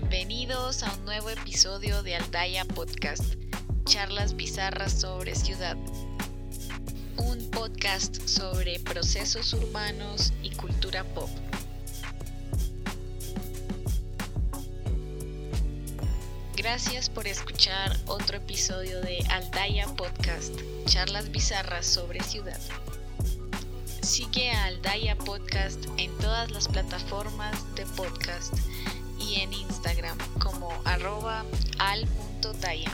Bienvenidos a un nuevo episodio de Aldaya Podcast, charlas bizarras sobre ciudad. Un podcast sobre procesos urbanos y cultura pop. Gracias por escuchar otro episodio de Aldaya Podcast, charlas bizarras sobre ciudad. Sigue a Aldaya Podcast en todas las plataformas de podcast y en Instagram como arroba al.daya.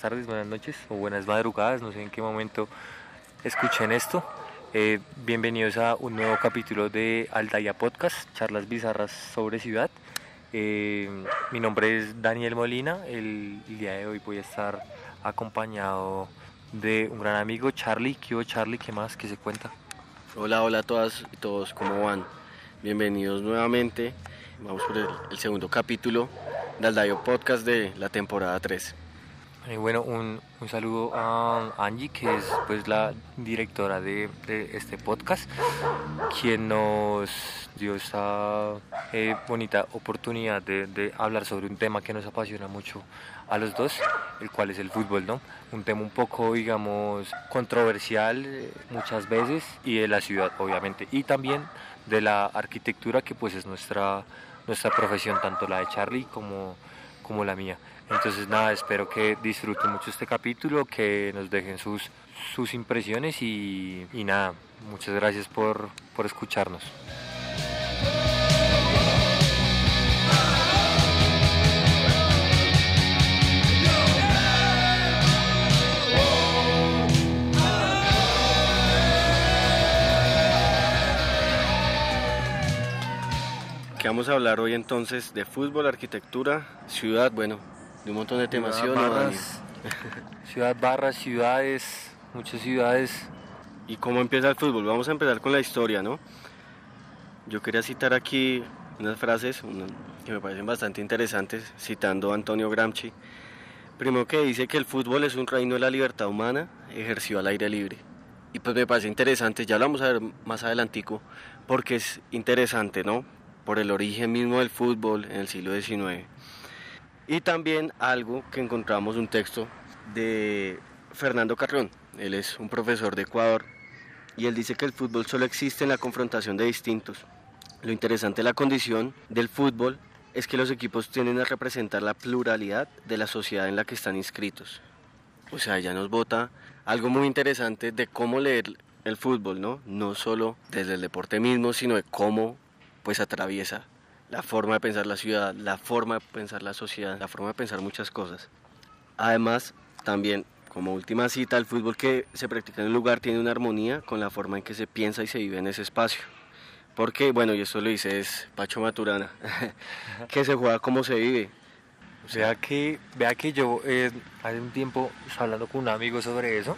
buenas tardes, buenas noches o buenas madrugadas, no sé en qué momento escuchen esto. Eh, bienvenidos a un nuevo capítulo de Aldaya Podcast, charlas bizarras sobre ciudad. Eh, mi nombre es Daniel Molina, el, el día de hoy voy a estar acompañado de un gran amigo, Charlie. ¿Qué hubo, Charlie? ¿Qué más? ¿Qué se cuenta? Hola, hola a todas y todos, ¿cómo van? Bienvenidos nuevamente. Vamos por el, el segundo capítulo del Dayo Podcast de la temporada 3. Eh, bueno, un, un saludo a Angie, que es pues la directora de, este podcast, quien nos dio esta eh, bonita oportunidad de, de hablar sobre un tema que nos apasiona mucho a los dos, el cual es el fútbol, ¿no? Un tema un poco, digamos, controversial eh, muchas veces y de la ciudad, obviamente, y también de la arquitectura, que pues es nuestra, nuestra profesión, tanto la de Charlie como, como la mía. Entonces nada, espero que disfruten mucho este capítulo, que nos dejen sus, sus impresiones y, nada, muchas gracias por, por escucharnos. Que vamos a hablar hoy entonces de fútbol, arquitectura, ciudad, bueno, de un montón de temas, ¿sí no, Dani? Barras, ciudad Barras, ciudades, muchas ciudades. ¿Y cómo empieza el fútbol? Vamos a empezar con la historia, ¿no? Yo quería citar aquí unas frases una- que me parecen bastante interesantes, citando a Antonio Gramsci. Primero que dice que el fútbol es un reino de la libertad humana ejercido al aire libre. Y pues me parece interesante, ya lo vamos a ver más adelantico, porque es interesante, ¿no? Por el origen mismo del fútbol en el siglo XIX. Y también algo que encontramos un texto de Fernando Carrión. Él es un profesor de Ecuador y él dice que el fútbol solo existe en la confrontación de distintos. Lo interesante de la condición del fútbol es que los equipos tienden a representar la pluralidad de la sociedad en la que están inscritos. O sea, ya nos bota algo muy interesante de cómo leer el fútbol, ¿no? No solo desde el deporte mismo, sino de cómo pues atraviesa la forma de pensar la ciudad, la forma de pensar la sociedad, la forma de pensar muchas cosas. Además, también como última cita, el fútbol que se practica en un lugar tiene una armonía con la forma en que se piensa y se vive en ese espacio. Porque, bueno, y esto lo dice es Pacho Maturana, que se juega como se vive. Vea que, vea que yo eh, hace un tiempo hablando con un amigo sobre eso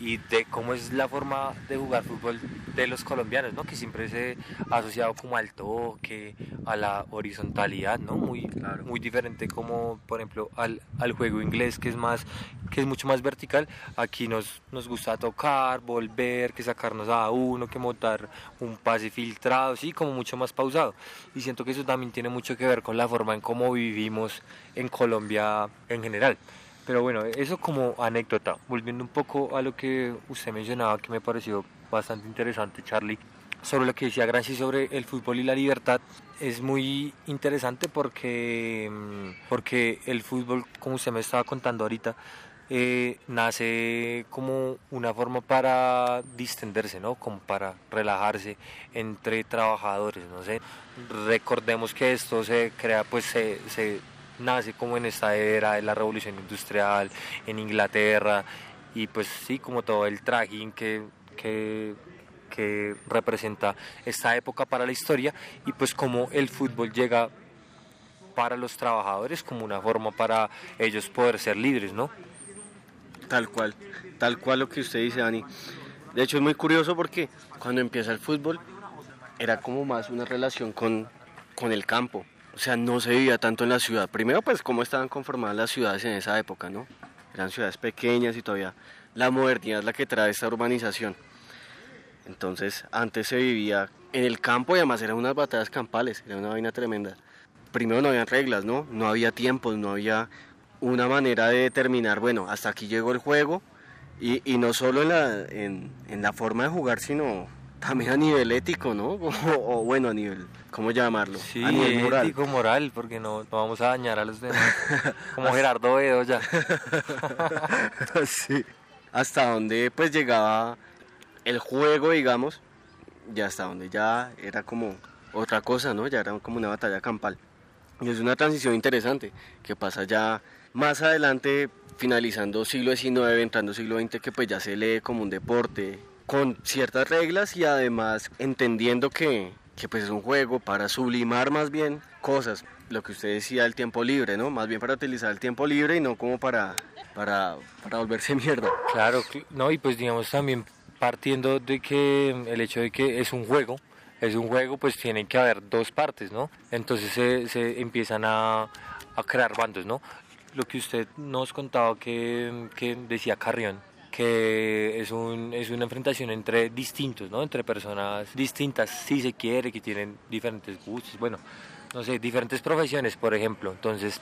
y de cómo es la forma de jugar fútbol de los colombianos, ¿no? Que siempre se ha asociado como al toque, a la horizontalidad, ¿no? Muy, muy diferente como, por ejemplo, al, al juego inglés que es más, que es mucho más vertical. Aquí nos, nos gusta tocar, volver, que sacarnos a uno, que montar un pase filtrado, sí, como mucho más pausado. Y siento que eso también tiene mucho que ver con la forma en cómo vivimos en Colombia en general. Pero bueno, eso como anécdota. Volviendo un poco a lo que usted mencionaba, que me pareció bastante interesante, Charlie, sobre lo que decía Gramsci sobre el fútbol y la libertad, es muy interesante porque, mm, porque el fútbol, como usted me estaba contando ahorita, eh, nace como una forma para distenderse, ¿no? Como para relajarse entre trabajadores, no sé. Recordemos que esto se crea, pues se, se nace como en esta era de la revolución industrial en Inglaterra y pues sí, como todo el trajín que, que, que representa esta época para la historia y pues como el fútbol llega para los trabajadores como una forma para ellos poder ser libres, ¿no? Tal cual, tal cual lo que usted dice, Dani. De hecho es muy curioso porque cuando empieza el fútbol era como más una relación con, con el campo. O sea, no se vivía tanto en la ciudad. Primero, pues, cómo estaban conformadas las ciudades en esa época, ¿no? Eran ciudades pequeñas y todavía la modernidad es la que trae esta urbanización. Entonces, antes se vivía en el campo y además eran unas batallas campales, era una vaina tremenda. Primero no había reglas, ¿no? No había tiempos, no había una manera de determinar, bueno, hasta aquí llegó el juego y, no solo en la forma de jugar, sino también a nivel ético, ¿no? O, o bueno, a nivel, ¿cómo llamarlo? Sí, a nivel moral. ético, moral, porque no, no vamos a dañar a los demás. Como Gerardo Bedo ya. sí. Hasta donde pues llegaba el juego, digamos, ya hasta donde ya era como otra cosa, ¿no? Ya era como una batalla campal. Y es una transición interesante que pasa ya más adelante, finalizando siglo XIX, entrando siglo XX, que pues ya se lee como un deporte con ciertas reglas y además entendiendo que, que pues es un juego para sublimar más bien cosas, lo que usted decía, el tiempo libre, ¿no? Más bien para utilizar el tiempo libre y no como para, para, para volverse mierda. Claro, cl- no, y pues digamos también partiendo de que el hecho de que es un juego, es un juego, pues tienen que haber dos partes, ¿no? Entonces se, se empiezan a, a crear bandos, ¿no? Lo que usted nos contaba que, que decía Carrión, que es, un, es una enfrentación entre distintos, ¿no? Entre personas distintas, si se quiere, que tienen diferentes gustos, bueno, no sé, diferentes profesiones, por ejemplo. Entonces,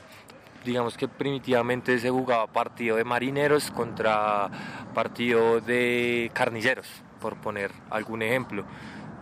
digamos que primitivamente se jugaba partido de marineros contra partido de carniceros, por poner algún ejemplo.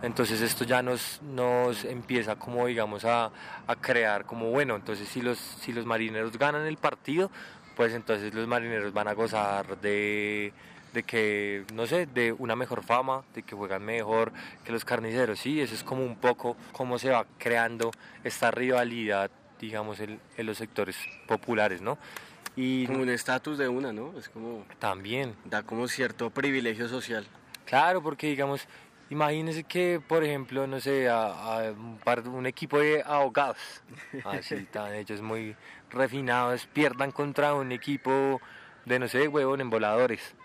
Entonces esto ya nos, nos empieza como digamos a, a crear como bueno, entonces si los, si los marineros ganan el partido, pues entonces los marineros van a gozar de, de que, no sé, de una mejor fama, de que juegan mejor que los carniceros, sí, eso es como un poco cómo se va creando esta rivalidad, digamos, en, en los sectores populares, ¿no? Y Como un estatus de una, ¿no? Es como, también, da como cierto privilegio social. Claro, porque digamos, imagínense que, por ejemplo, no sé, a, a un, par- un equipo de abogados, así tan ellos muy refinados, pierdan contra un equipo de, no sé, huevón, en voladores.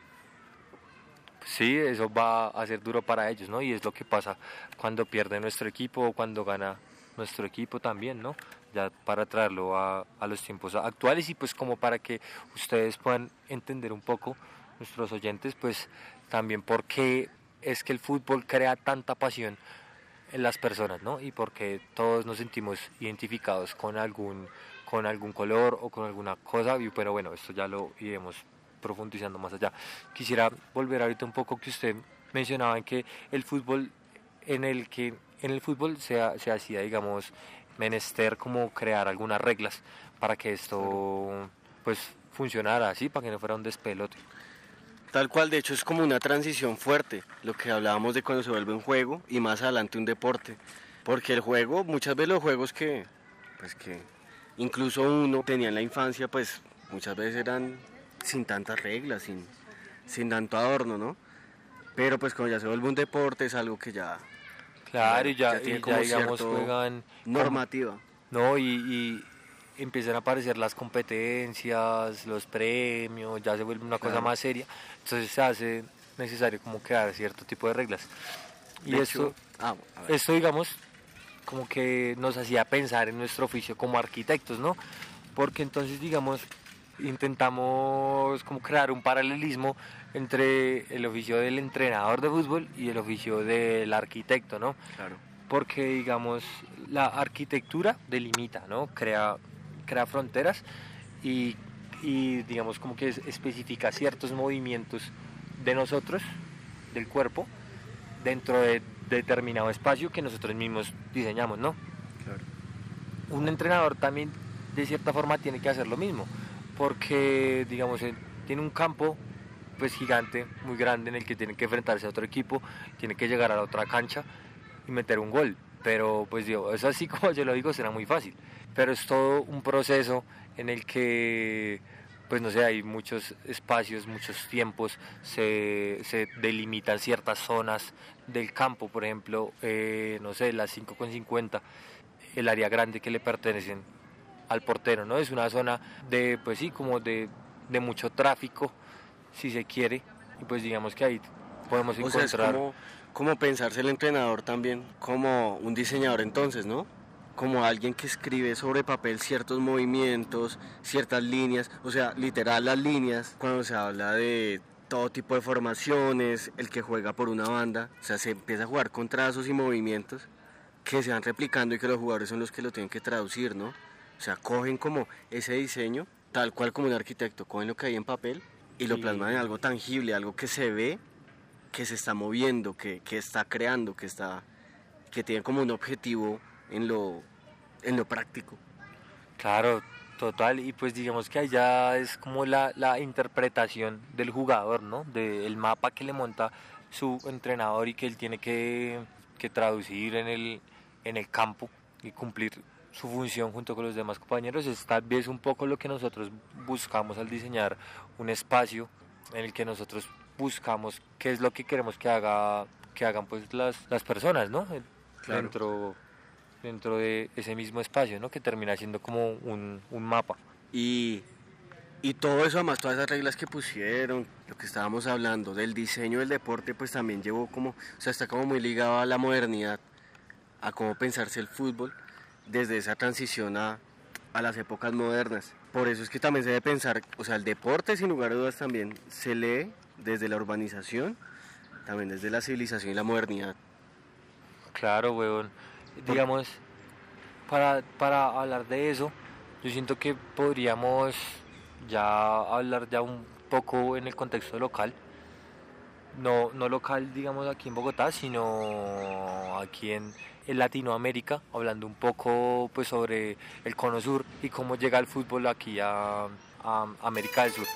Pues sí, eso va a ser duro para ellos, ¿no? Y es lo que pasa cuando pierde nuestro equipo o cuando gana nuestro equipo también, ¿no? Ya para traerlo a, a los tiempos actuales y pues como para que ustedes puedan entender un poco, nuestros oyentes, pues también por qué es que el fútbol crea tanta pasión en las personas, ¿no? Y porque todos nos sentimos identificados con algún, con algún color o con alguna cosa, y- pero bueno, esto ya lo iremos profundizando más allá. Quisiera volver ahorita un poco que usted mencionaba en que el fútbol, en el que en el fútbol se, se hacía, digamos, menester como crear algunas reglas para que esto pues funcionara así, para que no fuera un despelote. Tal cual, de hecho es como una transición fuerte, lo que hablábamos de cuando se vuelve un juego y más adelante un deporte. Porque el juego, muchas veces los juegos que, pues que incluso uno tenía en la infancia, pues muchas veces eran sin tantas reglas, sin, sin tanto adorno, ¿no? Pero pues cuando ya se vuelve un deporte es algo que ya Claro, y ya, Ya tiene y como ya digamos juegan normativa. No, y, y empiezan a aparecer las competencias, los premios, ya se vuelve una cosa Claro. más seria. Entonces se hace necesario como crear cierto tipo de reglas. Y De esto, hecho- ah, esto, digamos, como que nos hacía pensar en nuestro oficio como arquitectos, ¿no? Porque entonces, digamos, intentamos como crear un paralelismo entre el oficio del entrenador de fútbol y el oficio del arquitecto, ¿no? Claro. porque digamos la arquitectura delimita, ¿no? Crea, crea fronteras y, y, digamos como que es- especifica ciertos movimientos de nosotros, del cuerpo, dentro de determinado espacio que nosotros mismos diseñamos, ¿no? Claro. Un entrenador también de cierta forma tiene que hacer lo mismo, porque digamos tiene un campo pues gigante, muy grande, en el que tiene que enfrentarse a otro equipo, tiene que llegar a la otra cancha y meter un gol. Pero pues digo, eso así como yo lo digo, será muy fácil. Pero es todo un proceso en el que pues no sé, hay muchos espacios, muchos tiempos, se, se delimitan ciertas zonas del campo, por ejemplo, eh, no sé, las 5 con 50, el área grande que le pertenecen al portero, ¿no? Es una zona de, pues sí, como de, de mucho tráfico, si se quiere, y pues digamos que ahí podemos O sea, es encontrar... como, pensarse el entrenador también, como un diseñador entonces, ¿no? Como alguien que escribe sobre papel ciertos movimientos, ciertas líneas, o sea, literal las líneas, cuando se habla de todo tipo de formaciones, el que juega por una banda, o sea, se empieza a jugar con trazos y movimientos que se van replicando y que los jugadores son los que lo tienen que traducir, ¿no? O sea, cogen como ese diseño, tal cual como un arquitecto, cogen lo que hay en papel y lo Sí. plasman en algo tangible, algo que se ve que se está moviendo, que, que está creando, que está que tiene como un objetivo en lo en lo práctico. Claro, total, y pues digamos que allá es como la, la interpretación del jugador, ¿no? Del mapa que le monta su entrenador y que él tiene que, que traducir en el, en el campo y cumplir su función junto con los demás compañeros. Es tal vez un poco lo que nosotros buscamos al diseñar un espacio en el que nosotros buscamos qué es lo que queremos que haga que hagan pues las, las personas, ¿no? Claro. Dentro dentro de ese mismo espacio, ¿no? Que termina siendo como un, un mapa. Y, y todo eso, además, todas esas reglas que pusieron, lo que estábamos hablando del diseño del deporte, pues también llevó como, o sea, está como muy ligado a la modernidad, a cómo pensarse el fútbol desde esa transición a, a las épocas modernas. Por eso es que también se debe pensar, o sea, el deporte sin lugar a dudas también se lee desde la urbanización, también desde la civilización y la modernidad. Claro, weón. Digamos, para, para hablar de eso, yo siento que podríamos ya hablar ya un poco en el contexto local. No, no local, digamos, aquí en Bogotá, sino aquí en, en Latinoamérica, hablando un poco pues sobre el cono sur y cómo llega el fútbol aquí a, a América del Sur.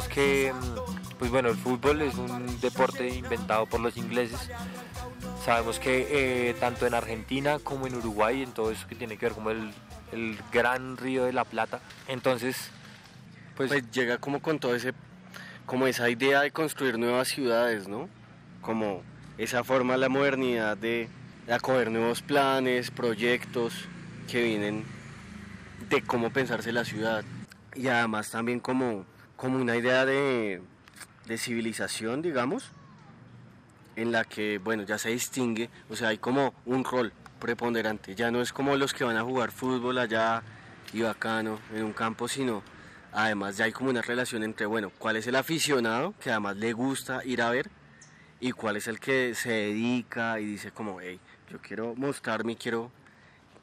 Digamos que, mm, pues bueno, el fútbol es un deporte inventado por los ingleses. Sabemos que eh, tanto en Argentina como en Uruguay, en todo eso que tiene que ver como el, el gran río de la Plata. Entonces, pues, pues llega como con todo ese como esa idea de construir nuevas ciudades no como esa forma la modernidad de, de acoger nuevos planes proyectos que vienen de cómo pensarse la ciudad y además también como como una idea de, de civilización digamos en la que bueno ya se distingue o sea hay como un rol preponderante ya no es como los que van a jugar fútbol allá y bacano en un campo sino Además ya hay como una relación entre, bueno, cuál es el aficionado que además le gusta ir a ver y cuál es el que se dedica y dice como, hey, yo quiero mostrarme, quiero,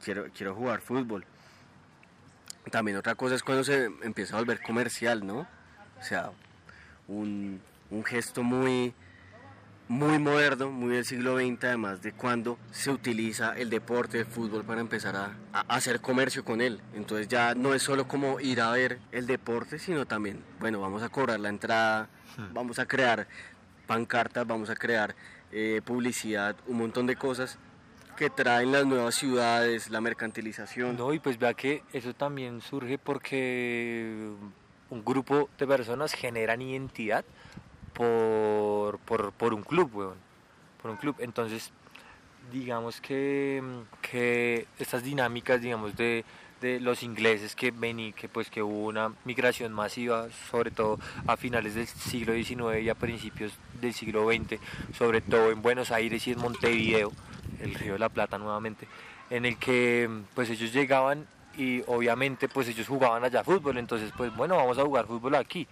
quiero, quiero jugar fútbol. También otra cosa es cuando se empieza a volver comercial, ¿no? O sea, un, un gesto muy, muy moderno, muy del siglo XX, además de cuando se utiliza el deporte, el fútbol, para empezar a, a hacer comercio con él. Entonces ya no es solo como ir a ver el deporte, sino también, bueno, vamos a cobrar la entrada, vamos a crear pancartas, vamos a crear eh, publicidad, un montón de cosas que traen las nuevas ciudades, la mercantilización. no, y pues vea que eso también surge porque un grupo de personas generan identidad por, por, por un club, weón. Por un club. Entonces, digamos que, que estas dinámicas, digamos, de, de los ingleses que vení, que pues que hubo una migración masiva, sobre todo a finales del siglo XIX y a principios del siglo XX, sobre todo en Buenos Aires y en Montevideo, el Río de la Plata nuevamente, en el que pues ellos llegaban y obviamente pues ellos jugaban allá fútbol, entonces pues bueno, vamos a jugar fútbol aquí.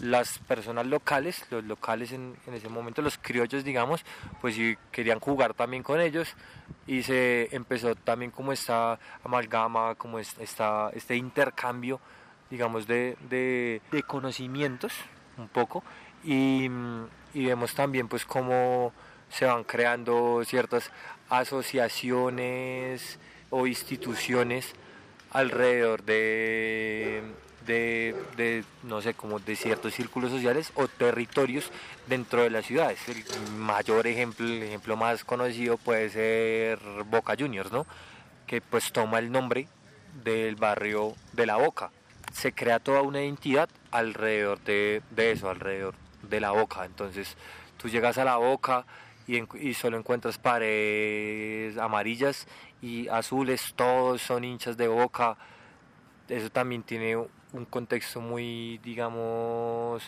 Las personas locales, los locales en, en, ese momento, los criollos, digamos, pues sí querían jugar también con ellos. Y se empezó también como esta amalgama, como esta, este intercambio, digamos, de, de, de conocimientos un poco. Y, y, vemos también pues cómo se van creando ciertas asociaciones o instituciones alrededor de de, de, no sé, como de ciertos círculos sociales o territorios dentro de las ciudades. El mayor ejemplo, el ejemplo más conocido puede ser Boca Juniors, ¿no? Que pues toma el nombre del barrio de La Boca. Se crea toda una identidad alrededor de, de eso, alrededor de La Boca. Entonces tú llegas a La Boca y, solo encuentras paredes amarillas y azules, todos son hinchas de Boca. Eso también tiene un contexto muy, digamos,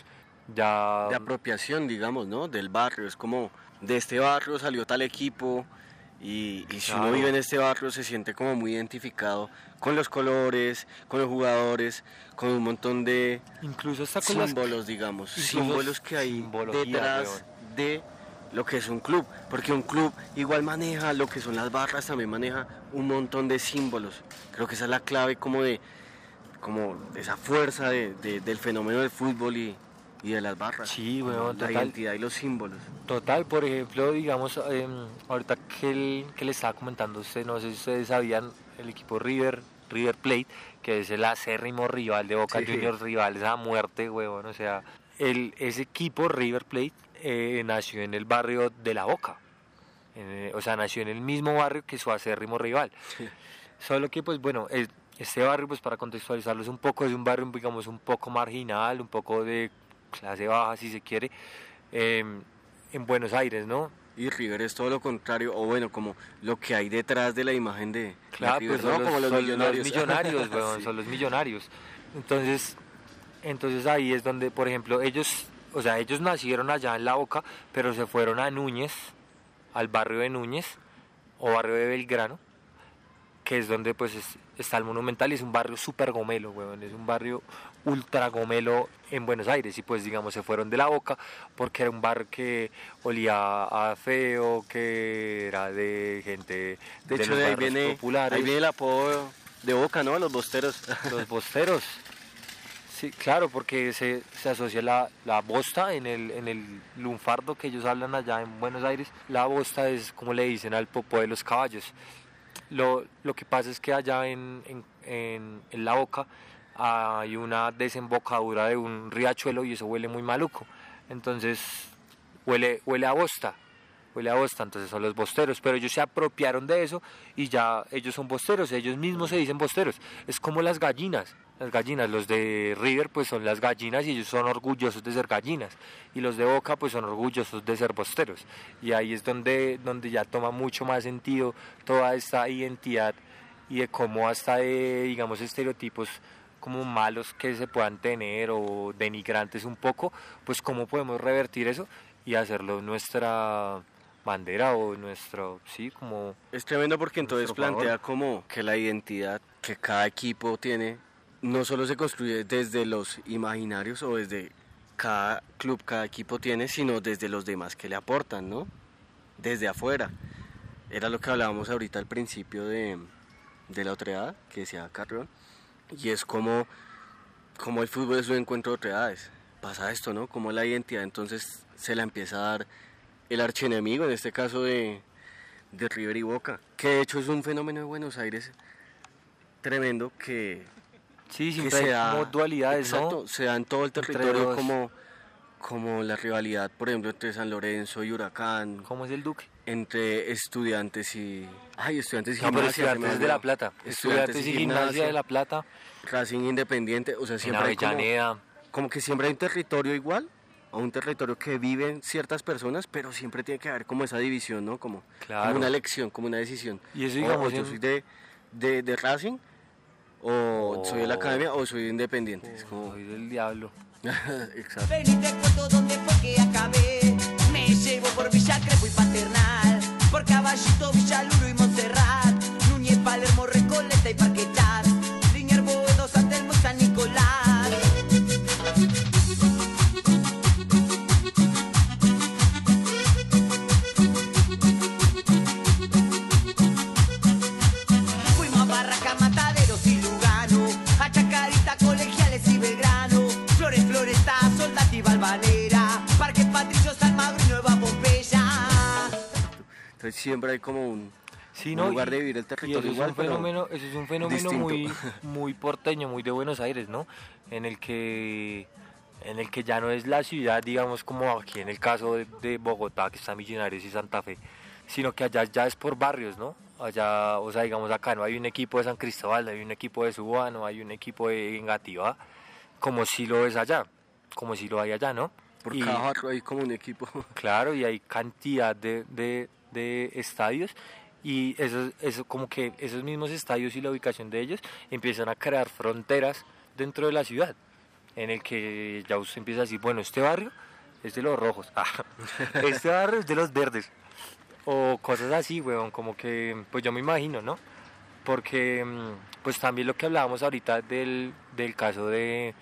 ya... De apropiación, digamos, ¿no? Del barrio. Es como, de este barrio salió tal equipo y, y si uno vive en este barrio se siente como muy identificado con los colores, con los jugadores, con un montón de incluso hasta con símbolos, las... digamos, símbolos que hay detrás de lo que es un club, porque un club igual maneja lo que son las barras, también maneja un montón de símbolos. Creo que esa es la clave como de como esa fuerza de, de, del fenómeno del fútbol y, y de las barras. Sí, bueno, la identidad y los símbolos. Total, por ejemplo, digamos, eh, ahorita que, el, que le estaba comentando usted, no sé si ustedes sabían, el equipo River, River Plate, que es el acérrimo rival de Boca sí. Juniors, rivales a muerte, huevón, o sea, el, ese equipo River Plate eh, nació en el barrio de La Boca, eh, o sea, nació en el mismo barrio que su acérrimo rival. Sí. Solo que, pues bueno, el, este barrio, pues para contextualizarlo, es un poco, es un barrio, digamos, un poco marginal, un poco de clase baja, si se quiere, eh, en Buenos Aires, ¿no? Y River es todo lo contrario, o bueno, como lo que hay detrás de la imagen de, claro, de River, pues son ¿no? los, como los son millonarios. Los millonarios, weón, Sí. son los millonarios. Entonces, entonces ahí es donde, por ejemplo, ellos, o sea, ellos nacieron allá en La Boca, pero se fueron a Núñez, al barrio de Núñez, o barrio de Belgrano, que es donde pues es- está el Monumental y es un barrio súper gomelo, weón, es un barrio ultra gomelo en Buenos Aires y pues digamos se fueron de la boca porque era un barrio que olía a feo, que era de gente De hecho, los de ahí barrios viene, populares, ahí viene el apodo de Boca, ¿no? Los bosteros. los bosteros. Sí, claro, porque se, se asocia la, la bosta en el, en el lunfardo que ellos hablan allá en Buenos Aires. La bosta es como le dicen al popó de los caballos. Lo, lo que pasa es que allá en, en, en, en la boca hay una desembocadura de un riachuelo y eso huele muy maluco. Entonces huele, huele a bosta, huele a bosta, entonces son los bosteros, pero ellos se apropiaron de eso y ya ellos son bosteros, ellos mismos se dicen bosteros. Es como las gallinas, las gallinas, los de River pues son las gallinas y ellos son orgullosos de ser gallinas y los de Boca pues son orgullosos de ser bosteros. Y ahí es donde, donde ya toma mucho más sentido toda esta identidad y de cómo hasta de, digamos, estereotipos como malos que se puedan tener o denigrantes un poco, pues cómo podemos revertir eso y hacerlo nuestra bandera o nuestro, sí, como... Es tremendo porque entonces Nuestro favor. plantea como que la identidad que cada equipo tiene no solo se construye desde los imaginarios o desde cada club, cada equipo tiene, sino desde los demás que le aportan, ¿no? Desde afuera. Era lo que hablábamos ahorita al principio de, de la otredad, que decía Carrión, y es como, como el fútbol es un encuentro de otredades. Pasa esto, ¿no? Como la identidad entonces se la empieza a dar el archienemigo, en este caso de, de River y Boca, que de hecho es un fenómeno de Buenos Aires tremendo que, Sí, que siempre se hay da, como dualidades, exacto, ¿no? se da en todo el territorio como, como la rivalidad, por ejemplo, entre San Lorenzo y Huracán, ¿Cómo es el Duque? entre estudiantes y... Ay, estudiantes y No, gimnasia, se estudiantes de La. Plata. Estudiantes y gimnasia de La Plata, Racing Independiente, o sea, en siempre como, Avellaneda. como que siempre hay un territorio igual, a un territorio que viven ciertas personas, pero siempre tiene que haber como esa división, ¿no? Como, Claro. como una elección, como una decisión. Y eso, digamos, o yo en- soy de, de, de Racing, o soy de la O- academia, o soy de Independiente. Es como... Soy del diablo. Exacto. Ven y te cuento dónde fue que acabé. Me llevo por Villa Crespo y Paternal. Por Caballito, Villaluro y Montserrat. Núñez, Palermo, Recoleta y Parquetar. Entonces siempre hay como un, Sí, un ¿no? lugar Y- de vivir el territorio eso es igual, un pero fenómeno, eso es un fenómeno muy, muy porteño, muy de Buenos Aires, ¿no? En el que en el que ya no es la ciudad, digamos, como aquí en el caso de, de Bogotá, que está Millonarios y Santa Fe, sino que allá ya es por barrios, ¿no? Allá, o sea, digamos acá no hay un equipo de San Cristóbal, no hay un equipo de Suba, no hay un equipo de Engativá, como si lo es allá, como si lo hay allá, ¿no? por Y- cada barrio hay como un equipo. Claro, y hay cantidad de, de- de estadios y eso, eso como que esos mismos estadios y la ubicación de ellos empiezan a crear fronteras dentro de la ciudad, en el que ya usted empieza a decir, bueno, este barrio es de los rojos, ah, este barrio es de los verdes, o cosas así, weón, como que, pues yo me imagino, ¿no? Porque, mm, pues también lo que hablábamos ahorita del, del caso de,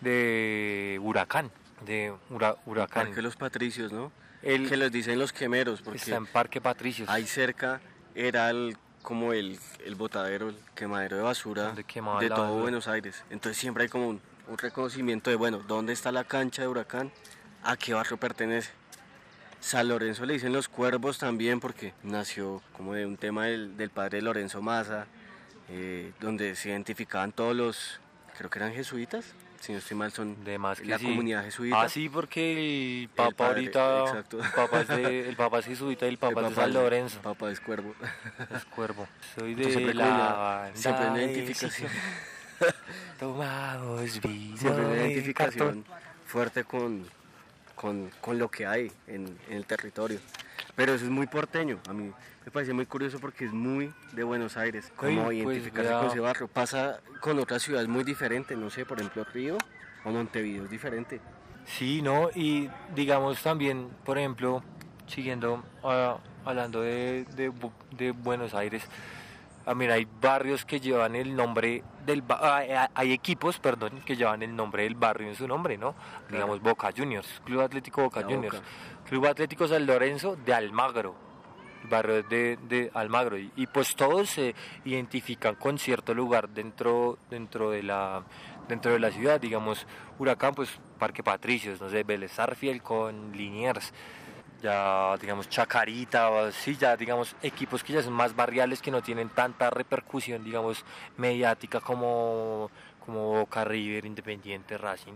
de Huracán, de Hura- Huracán. Parque Los Patricios, ¿no? El- que les dicen los quemeros, porque Está en Parque Patricios. ahí cerca era el, como el, el botadero, el quemadero de basura de todo basura. Buenos Aires. Entonces siempre hay como un, un reconocimiento de, bueno, ¿dónde está la cancha de Huracán? ¿A qué barrio pertenece? San Lorenzo le dicen los cuervos también porque nació como de un tema del, del padre Lorenzo Maza, eh, donde se identificaban todos los, creo que eran jesuitas, si no estoy mal, son de más que la sí. comunidad jesuita. Ah, sí, porque el Papa padre, ahorita. exacto. El Papa, es de, el Papa es jesuita y el El Papa es de San Lorenzo. Papa es cuervo. Es cuervo. Soy de siempre la. siempre una de identificación. Tomamos vino. Siempre una en identificación fuerte con, con, con lo que hay en, en el territorio. Pero eso es muy porteño. A mí me parece muy curioso porque es muy de Buenos Aires. Oye, pues, identificarse vea. con ese barrio. Pasa con otras ciudades muy diferentes. No sé, por ejemplo, Río o Montevideo es diferente. Sí, ¿no? Y digamos también, por ejemplo, siguiendo ah, hablando de, de Bu- de Buenos Aires, ah, mira, hay barrios que llevan el nombre del ba- ah, hay- equipos, perdón, que llevan el nombre del barrio en su nombre, ¿no? Digamos Boca Juniors, Club Atlético Boca La Juniors, Boca. Club Atlético San Lorenzo de Almagro, barrio de, Almagro. Y, y pues todos se identifican con cierto lugar dentro dentro de la dentro de la ciudad. Digamos Huracán pues Parque Patricios no sé Vélez Arfiel con Liniers. Ya digamos Chacarita o sí ya digamos equipos que ya son más barriales que no tienen tanta repercusión digamos mediática como como Boca River Independiente Racing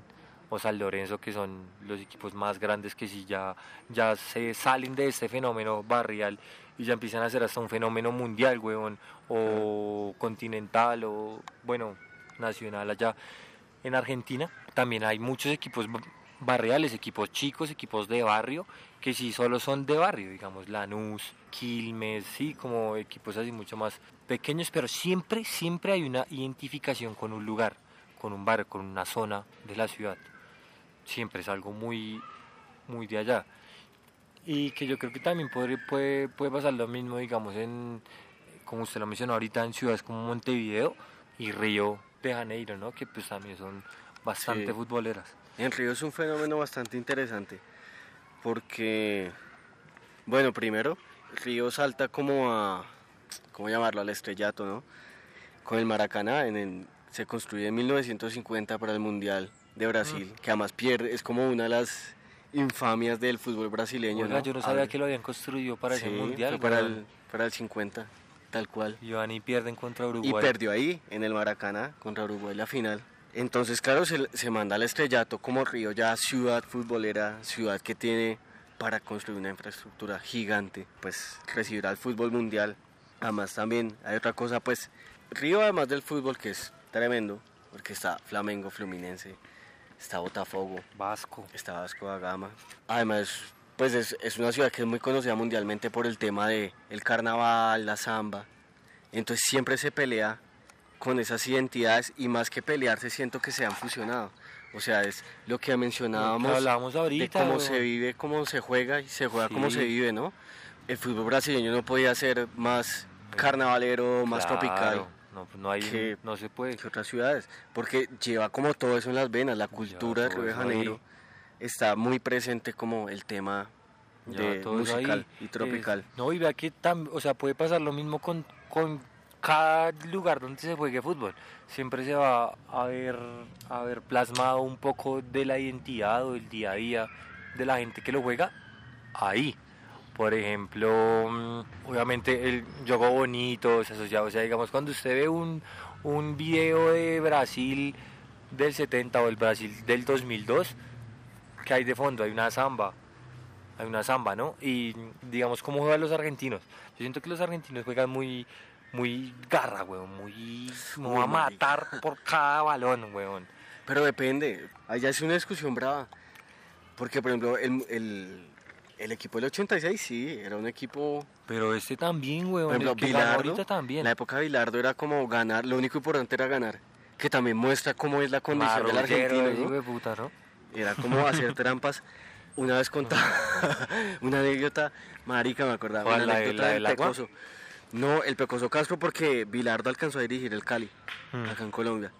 o San Lorenzo, que son los equipos más grandes que sí ya, ya se salen de este fenómeno barrial y ya empiezan a ser hasta un fenómeno mundial, huevón, o continental, o bueno, nacional allá en Argentina. También hay muchos equipos ba- barriales, equipos chicos, equipos de barrio, que sí solo son de barrio, digamos, Lanús, Quilmes, sí, como equipos así mucho más pequeños, pero siempre, siempre hay una identificación con un lugar, con un barrio, con una zona de la ciudad siempre es algo muy, muy de allá. Y que yo creo que también puede, puede, puede pasar lo mismo, digamos, en, como usted lo mencionó ahorita, en ciudades como Montevideo y Río de Janeiro, ¿no? Que pues también son bastante Sí. futboleras. En Río es un fenómeno bastante interesante porque, bueno, primero, Río salta como a, ¿cómo llamarlo? Al estrellato, ¿no? Con el Maracaná, en el- se construye en 1950 para el Mundial de Brasil, que además pierde, es como una de las infamias del fútbol brasileño, Oiga, ¿no? yo no sabía que lo habían construido para ese Sí, mundial. fue para el, para el 50, tal cual. Y van y pierden contra Y Uruguay. perdió ahí, en el Maracaná, contra Uruguay la final. Entonces, claro, se, se manda al estrellato como Río, ya ciudad futbolera, ciudad que tiene para construir una infraestructura gigante, pues recibirá el fútbol mundial. Además también hay otra cosa, pues Río además del fútbol que es tremendo, porque está Flamengo, Fluminense, está Botafogo, Vasco. está Vasco da Gama. Además, pues es, es una ciudad que es muy conocida mundialmente por el tema de el carnaval, la samba. Entonces siempre se pelea con esas identidades y más que pelearse siento que se han fusionado. O sea, es lo que mencionábamos que hablábamos de ahorita, cómo se vive, cómo se juega y se juega como Sí. se vive, ¿no? El fútbol brasileño no podía ser más carnavalero, más Claro, tropical No, pues no hay, que- no se puede. que otras ciudades, porque lleva como todo eso en las venas, la cultura de Río de. Janeiro está muy presente como el tema de todo musical ahí y tropical. es- no, y vea que tam- o sea, puede pasar lo mismo con, con cada lugar donde se juegue fútbol. Siempre se va a ver, a ver plasmado un poco de la identidad o del día a día de la gente que lo juega ahí. Por ejemplo, mm, obviamente el juego bonito se asocia, o sea, digamos, cuando usted ve un, un video de Brasil del 70 o el Brasil del 2002, que hay de fondo? Hay una samba, hay una samba, ¿no? Y digamos, ¿cómo juegan los argentinos? Yo siento que los argentinos juegan muy, muy garra, weón, muy... Voy a matar por cada balón, weón. Pero depende, allá es una discusión brava, porque por ejemplo el, el, el equipo del 86 sí, era un equipo, Pero este también, weón, por ejemplo, Bilardo, ahorita también. la época de Bilardo era como ganar, lo único importante era ganar, que también muestra cómo es la condición del argentino, ¿no? de puta, ¿no? Era como hacer trampas. Una vez contaba una anécdota, marica, me acordaba, ¿Cuál, una la de- anécdota la del? Pecoso. No, el Pecoso Castro porque Bilardo alcanzó a dirigir el Cali, Mm. acá en Colombia.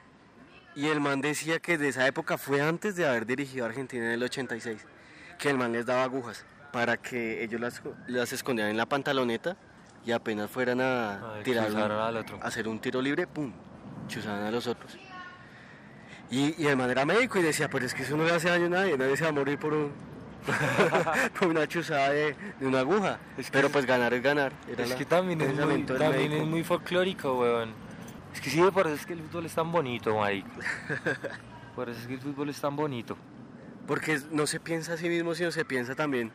Y el man decía que de esa época fue antes de haber dirigido a Argentina en el 86, que el man les daba agujas para que ellos las, las escondieran en la pantaloneta y apenas fueran a Ay, tirar al otro. a hacer un tiro libre, pum, chuzaban a los otros. Y, y man era médico y decía, pero es que eso no le hace daño a nadie, nadie se va a morir por, un, por una chuzada de, de una aguja. Es que pero es- pues ganar es ganar. era Es la- que también, es muy, también es muy folclórico, weón. Es que sí, por eso es que el fútbol es tan bonito, marico. Por eso es que el fútbol es tan bonito. Porque no se piensa a sí mismo, sino se piensa también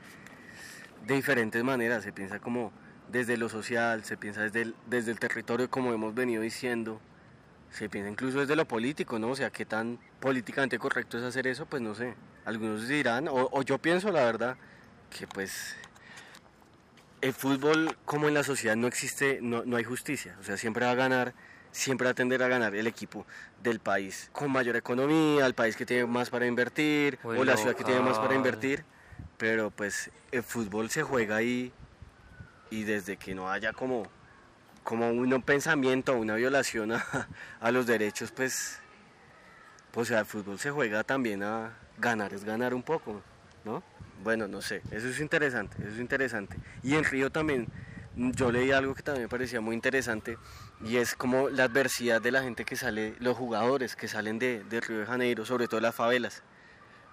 de diferentes maneras. Se piensa como desde lo social, se piensa desde el, desde el territorio, como hemos venido diciendo. Se piensa incluso desde lo político, ¿no? O sea, qué tan políticamente correcto es hacer eso, pues no sé. Algunos dirán, o, o yo pienso la verdad, que pues el fútbol como en la sociedad no existe, no, no hay justicia. O sea, siempre va a ganar, siempre va a tender a ganar el equipo del país con mayor economía, el país que tiene más para invertir, O la ciudad que tiene más para invertir. Pero pues el fútbol se juega ahí y desde que no haya como, como un pensamiento, una violación a, los derechos, pues, pues el fútbol se juega también a ganar, es ganar un poco, ¿no? Bueno, no sé, eso es interesante, eso es interesante. Y en Río también, yo leí algo que también me parecía muy interesante, y es como la adversidad de la gente que sale, los jugadores que salen de, de Río de Janeiro, sobre todo las favelas,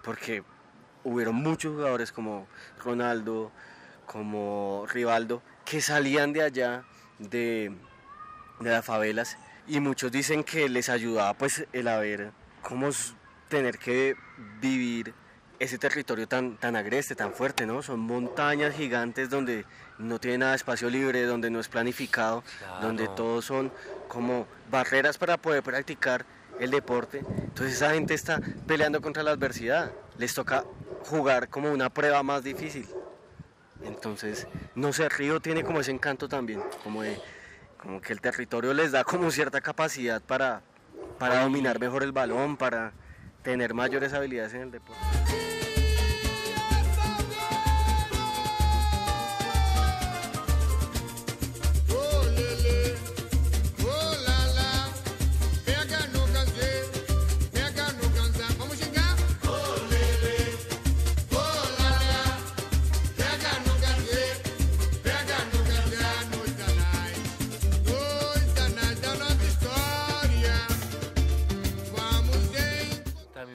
porque hubieron muchos jugadores como Ronaldo, como Rivaldo, que salían de allá, de, de las favelas, y muchos dicen que les ayudaba pues el haber, como s- tener que vivir ese territorio tan, tan agreste, tan fuerte, ¿no? Son montañas gigantes donde no tiene nada de espacio libre, donde no es planificado, Claro. donde todos son como barreras para poder practicar el deporte. Entonces esa gente está peleando contra la adversidad. Les toca jugar como una prueba más difícil. Entonces, no sé, Río tiene como ese encanto también, como de, como que el territorio les da como cierta capacidad para, para dominar mejor el balón, para tener mayores habilidades en el deporte.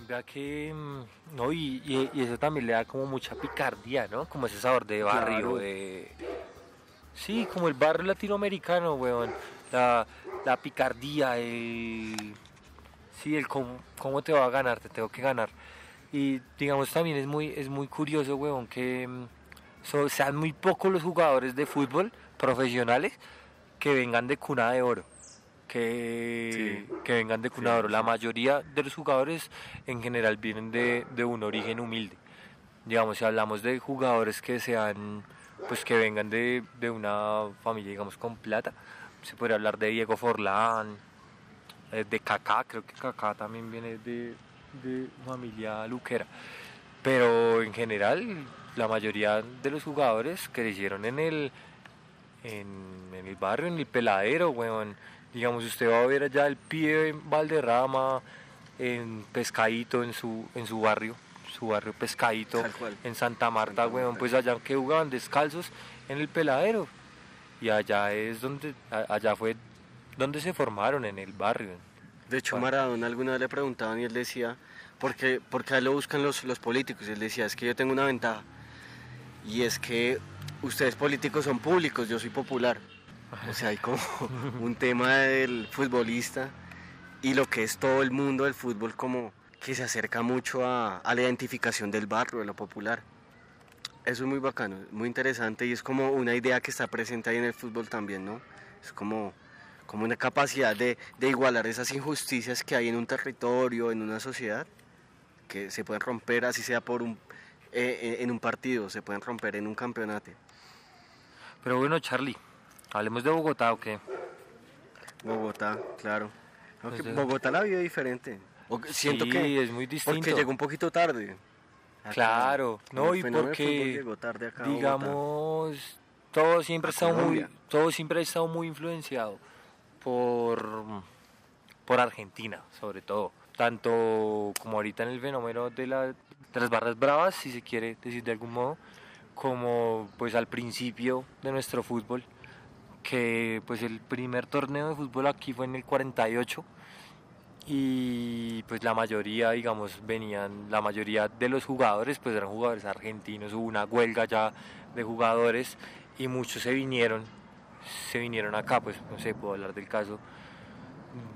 Vea que, mm, no, y, y- y eso también le da como mucha picardía, ¿no? Como ese sabor de barrio, Claro. de... Sí, como el barrio latinoamericano, weón. La, la picardía, el... Sí, el cómo, cómo te va a ganar, te tengo que ganar. Y digamos también es muy, es muy curioso, weón, que mm, so- sean muy pocos los jugadores de fútbol profesionales que vengan de cuna de oro. Que, Sí. que vengan de cuna de oro. La mayoría de los jugadores en general vienen de, de un origen humilde. Digamos, si hablamos de jugadores que sean, pues que vengan de, de una familia, digamos, con plata, se podría hablar de Diego Forlán, eh, de Kaká, creo que Kaká también viene de, de familia luquera. Pero en general, la mayoría de los jugadores crecieron en el, en, en el barrio, en el peladero, weón. Digamos, usted va a ver allá el pie en Valderrama, en Pescadito, en su, en su barrio, su barrio Pescadito, en Santa Marta, Santa weón, Marta. pues allá que jugaban descalzos en el peladero. Y allá es donde, allá fue donde se formaron, en el barrio. De hecho. Maradona alguna vez le preguntaban y él decía, ¿por qué, por qué a él lo buscan los, los políticos? Y él decía, es que yo tengo una ventaja. Y es que ustedes políticos son públicos, yo soy popular. O sea, hay como un tema del futbolista y lo que es todo el mundo del fútbol como que se acerca mucho a, la identificación del barrio, de lo popular. Eso es muy bacano, muy interesante y es como una idea que está presente ahí en el fútbol también, ¿no? Es como, como una capacidad de, de igualar esas injusticias que hay en un territorio, en una sociedad, que se pueden romper así sea por un, eh, eh, en un partido, se pueden romper en un campeonato. Pero bueno, Charlie, hablemos de Bogotá, ¿o qué? Bogotá, claro. Aunque Pues, eh, Bogotá la vive diferente. O siento Sí, que es muy distinto. porque llegó un poquito tarde. Acá, Claro, no, y porque, llegó tarde acá digamos, todo siempre, ha estado muy, todo siempre ha estado muy influenciado por, por Argentina, sobre todo. Tanto como ahorita en el fenómeno de, la- de las barras bravas, si se quiere decir de algún modo, como pues al principio de nuestro fútbol, que pues el primer torneo de fútbol aquí fue en el 48 y pues la mayoría, digamos, venían, la mayoría de los jugadores pues eran jugadores argentinos, hubo una huelga ya de jugadores y muchos se vinieron, se vinieron acá, pues no sé, puedo hablar del caso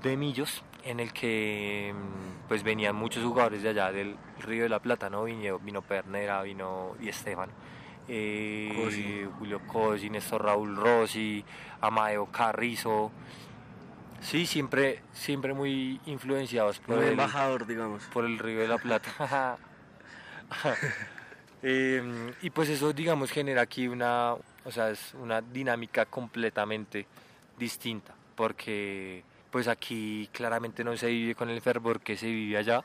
de Millos, en el que mm, pues venían muchos jugadores de allá del Río de la Plata, ¿no? Vino, vino Pernera, vino Di Esteban, eh, Cosi. Julio Cosi, Néstor Raúl Rossi, Amadeo Carrizo, sí, siempre, siempre muy influenciados por Un el, embajador, digamos. por el Río de la Plata. Eh, y pues eso, digamos, genera aquí una, o sea, es una dinámica completamente distinta, porque pues aquí claramente no se vive con el fervor que se vive allá,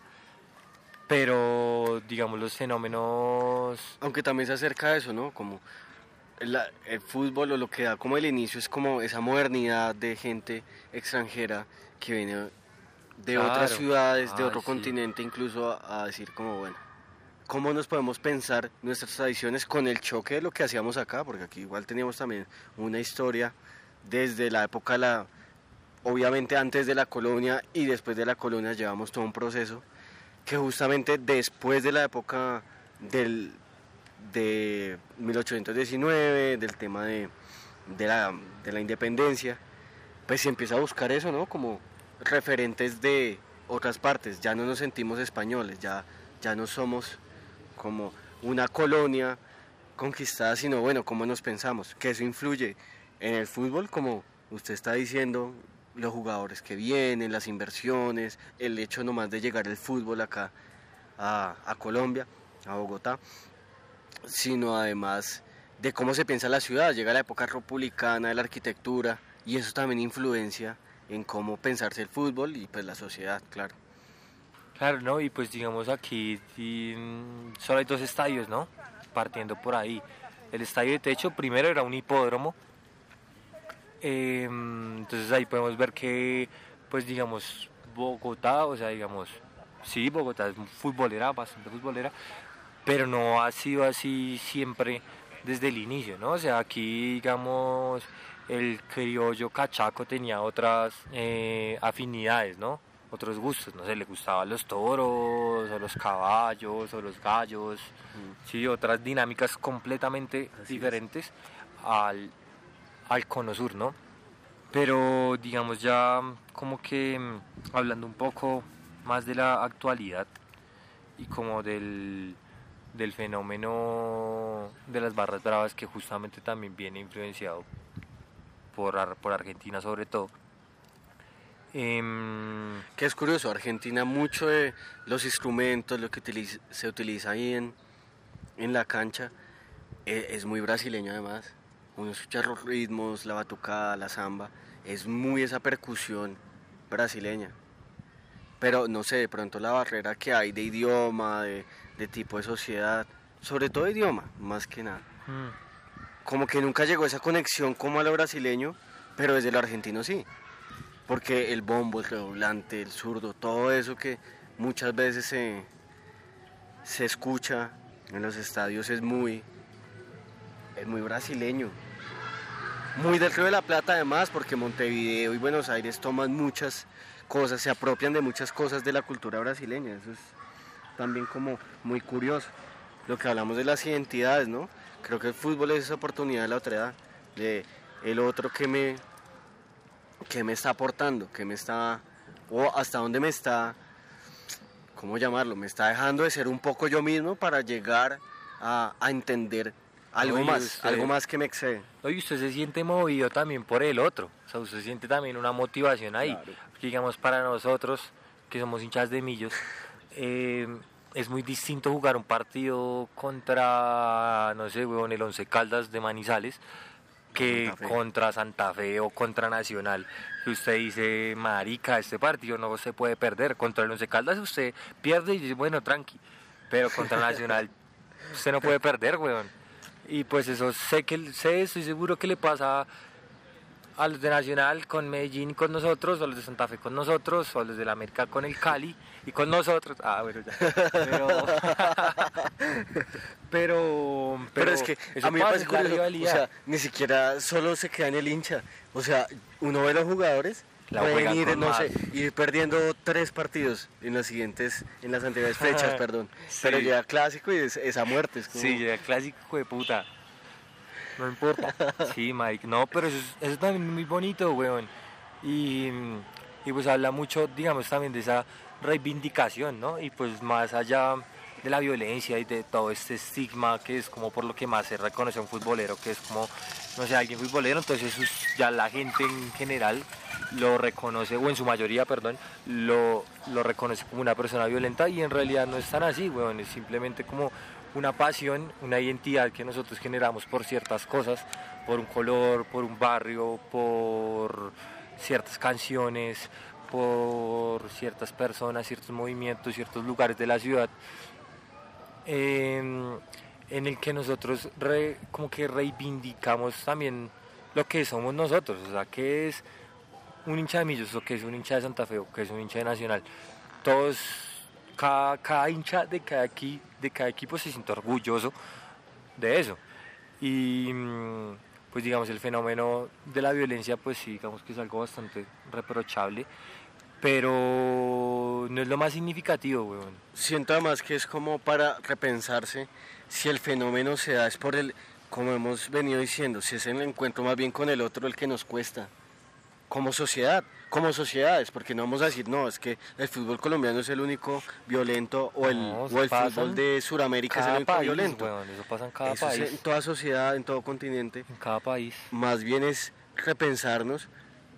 pero digamos los fenómenos... Aunque también se acerca a eso, ¿no? Como la- el fútbol o lo que da como el inicio es como esa modernidad de gente extranjera que viene de otras ciudades, de otro sí. continente, incluso a, a decir como, bueno, ¿cómo nos podemos pensar nuestras tradiciones con el choque de lo que hacíamos acá? Porque aquí igual teníamos también una historia desde la época, la, obviamente antes de la colonia y después de la colonia llevamos todo un proceso que justamente después de la época del, de 1819, del tema de, la, de la independencia, pues se empieza a buscar eso, ¿no? Como referentes de otras partes, ya no nos sentimos españoles, ya, ya no somos como una colonia conquistada, sino bueno, cómo nos pensamos, que eso influye en el fútbol, como usted está diciendo, los jugadores que vienen, las inversiones, el hecho nomás de llegar el fútbol acá a, Colombia, a Bogotá, sino además de cómo se piensa la ciudad, llega la época republicana de la arquitectura y eso también influencia en cómo pensarse el fútbol y pues la sociedad, claro. Claro, ¿no? Y pues digamos aquí solo hay dos estadios, ¿no? Partiendo por ahí. El estadio de techo primero era un hipódromo. Eh, entonces ahí podemos ver que, pues digamos, Bogotá, o sea, digamos, sí, Bogotá es futbolera, bastante futbolera, pero no ha sido así siempre desde el inicio, ¿no? O sea, aquí, digamos, el criollo cachaco tenía otras eh, afinidades, ¿no? Otros gustos, no sé, le gustaban los toros, o los caballos, o los gallos, sí, otras dinámicas completamente diferentes al, al cono sur, ¿no? Pero digamos ya como que mm, hablando un poco más de la actualidad y como del, del fenómeno de las barras bravas que justamente también viene influenciado por, por Argentina sobre todo. Em, Que es curioso, Argentina mucho de los instrumentos, lo que utiliza- se utiliza ahí en, en la cancha, e- es, muy brasileño además. Uno escucha los ritmos, la batucada, la samba, es muy esa percusión brasileña. Pero no sé, de pronto la barrera que hay de idioma, de, de tipo de sociedad, sobre todo idioma, más que nada. mm, Como que nunca llegó esa conexión como a lo brasileño, pero desde lo argentino sí. Porque el bombo, el redoblante, el zurdo, todo eso que muchas veces se, se escucha en los estadios es muy, es muy brasileño. Muy del Río de la Plata además, porque Montevideo y Buenos Aires toman muchas cosas, se apropian de muchas cosas de la cultura brasileña. Eso es también como muy curioso. Lo que hablamos de las identidades, ¿no? Creo que el fútbol es esa oportunidad de la otra edad, de el otro que me, que me está aportando, que me está, o hasta dónde me está, ¿cómo llamarlo? Me está dejando de ser un poco yo mismo para llegar a, a entender algo Oye, más, usted- algo más que me excede. Oye, usted se siente movido también por el otro. O sea, usted siente también una motivación ahí. Claro. Digamos, para nosotros, que somos hinchas de millos, eh, es muy distinto jugar un partido contra, no sé, weón, el Once Caldas de Manizales, que Santa contra Santa Fe o contra Nacional. Que usted dice, marica, este partido no se puede perder. Contra el Once Caldas usted pierde y dice, bueno, tranqui. Pero contra Nacional usted no puede perder, weón. Y pues eso sé que sé, estoy seguro que le pasa a los de Nacional con Medellín con nosotros, o a los de Santa Fe con nosotros, o a los de la América con el Cali y con nosotros. Ah, bueno, ya. Pero, pero, Pero, es que eso a mí me parece curioso, o rivalidad. sea, ni siquiera solo se queda en el hincha. O sea, uno ve los jugadores, La pueden ir, con no más. sé, ir perdiendo tres partidos en las siguientes, en las anteriores fechas, perdón. Sí. Pero llega clásico y es, es a muerte. es como- Sí, ya clásico de puta. No importa. Sí, Mike. No, pero eso, es, eso también es muy bonito, weón. Y, y pues habla mucho, digamos, también de esa reivindicación, ¿no? Y pues más allá de la violencia y de todo este estigma que es como por lo que más se reconoce a un futbolero, que es como, no sé, alguien futbolero, entonces ya la gente en general lo reconoce, o en su mayoría, perdón, lo, lo reconoce como una persona violenta y en realidad no es tan así, weón, es simplemente como una pasión, una identidad que nosotros generamos por ciertas cosas, por un color, por un barrio, por ciertas canciones, por ciertas personas, ciertos movimientos, ciertos lugares de la ciudad, en, en el que nosotros como que reivindicamos también lo que somos nosotros, o sea, que es un hincha de Millos, o que es un hincha de Santa Fe, o que es un hincha de Nacional. Todos, cada, hincha de cada, equi- de cada equipo se siente orgulloso de eso. Y mm, pues digamos, el fenómeno de la violencia, pues sí, digamos que es algo bastante reprochable, pero no es lo más significativo, weón. Siento además que es como para repensarse si el fenómeno se da es por el, como hemos venido diciendo, si es el encuentro más bien con el otro el que nos cuesta, como sociedad, como sociedades, porque no vamos a decir, no, es que el fútbol colombiano es el único violento o el, No, o el fútbol de Sudamérica es el único país, violento. weón, eso pasa en cada Eso es país. en toda sociedad, en todo continente. En cada país. Más bien es repensarnos,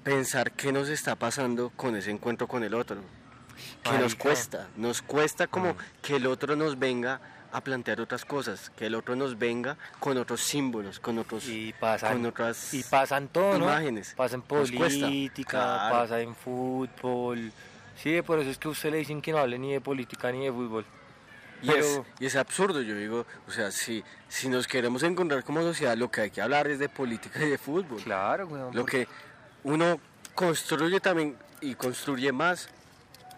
pensar qué nos está pasando con ese encuentro con el otro. Que nos cuesta, nos cuesta como Mm. que el otro nos venga a plantear otras cosas, que el otro nos venga con otros símbolos, con otros Y pasan, con otras y pasan todo, ¿no? imágenes. Pasa en política, Claro. pasa en fútbol. Sí, por eso es que a usted le dicen que no hable ni de política ni de fútbol. Y, Pero- es, y es absurdo, yo digo, o sea, si, si nos queremos encontrar como sociedad, lo que hay que hablar es de política y de fútbol. Claro, weón. Lo que uno construye también y construye más,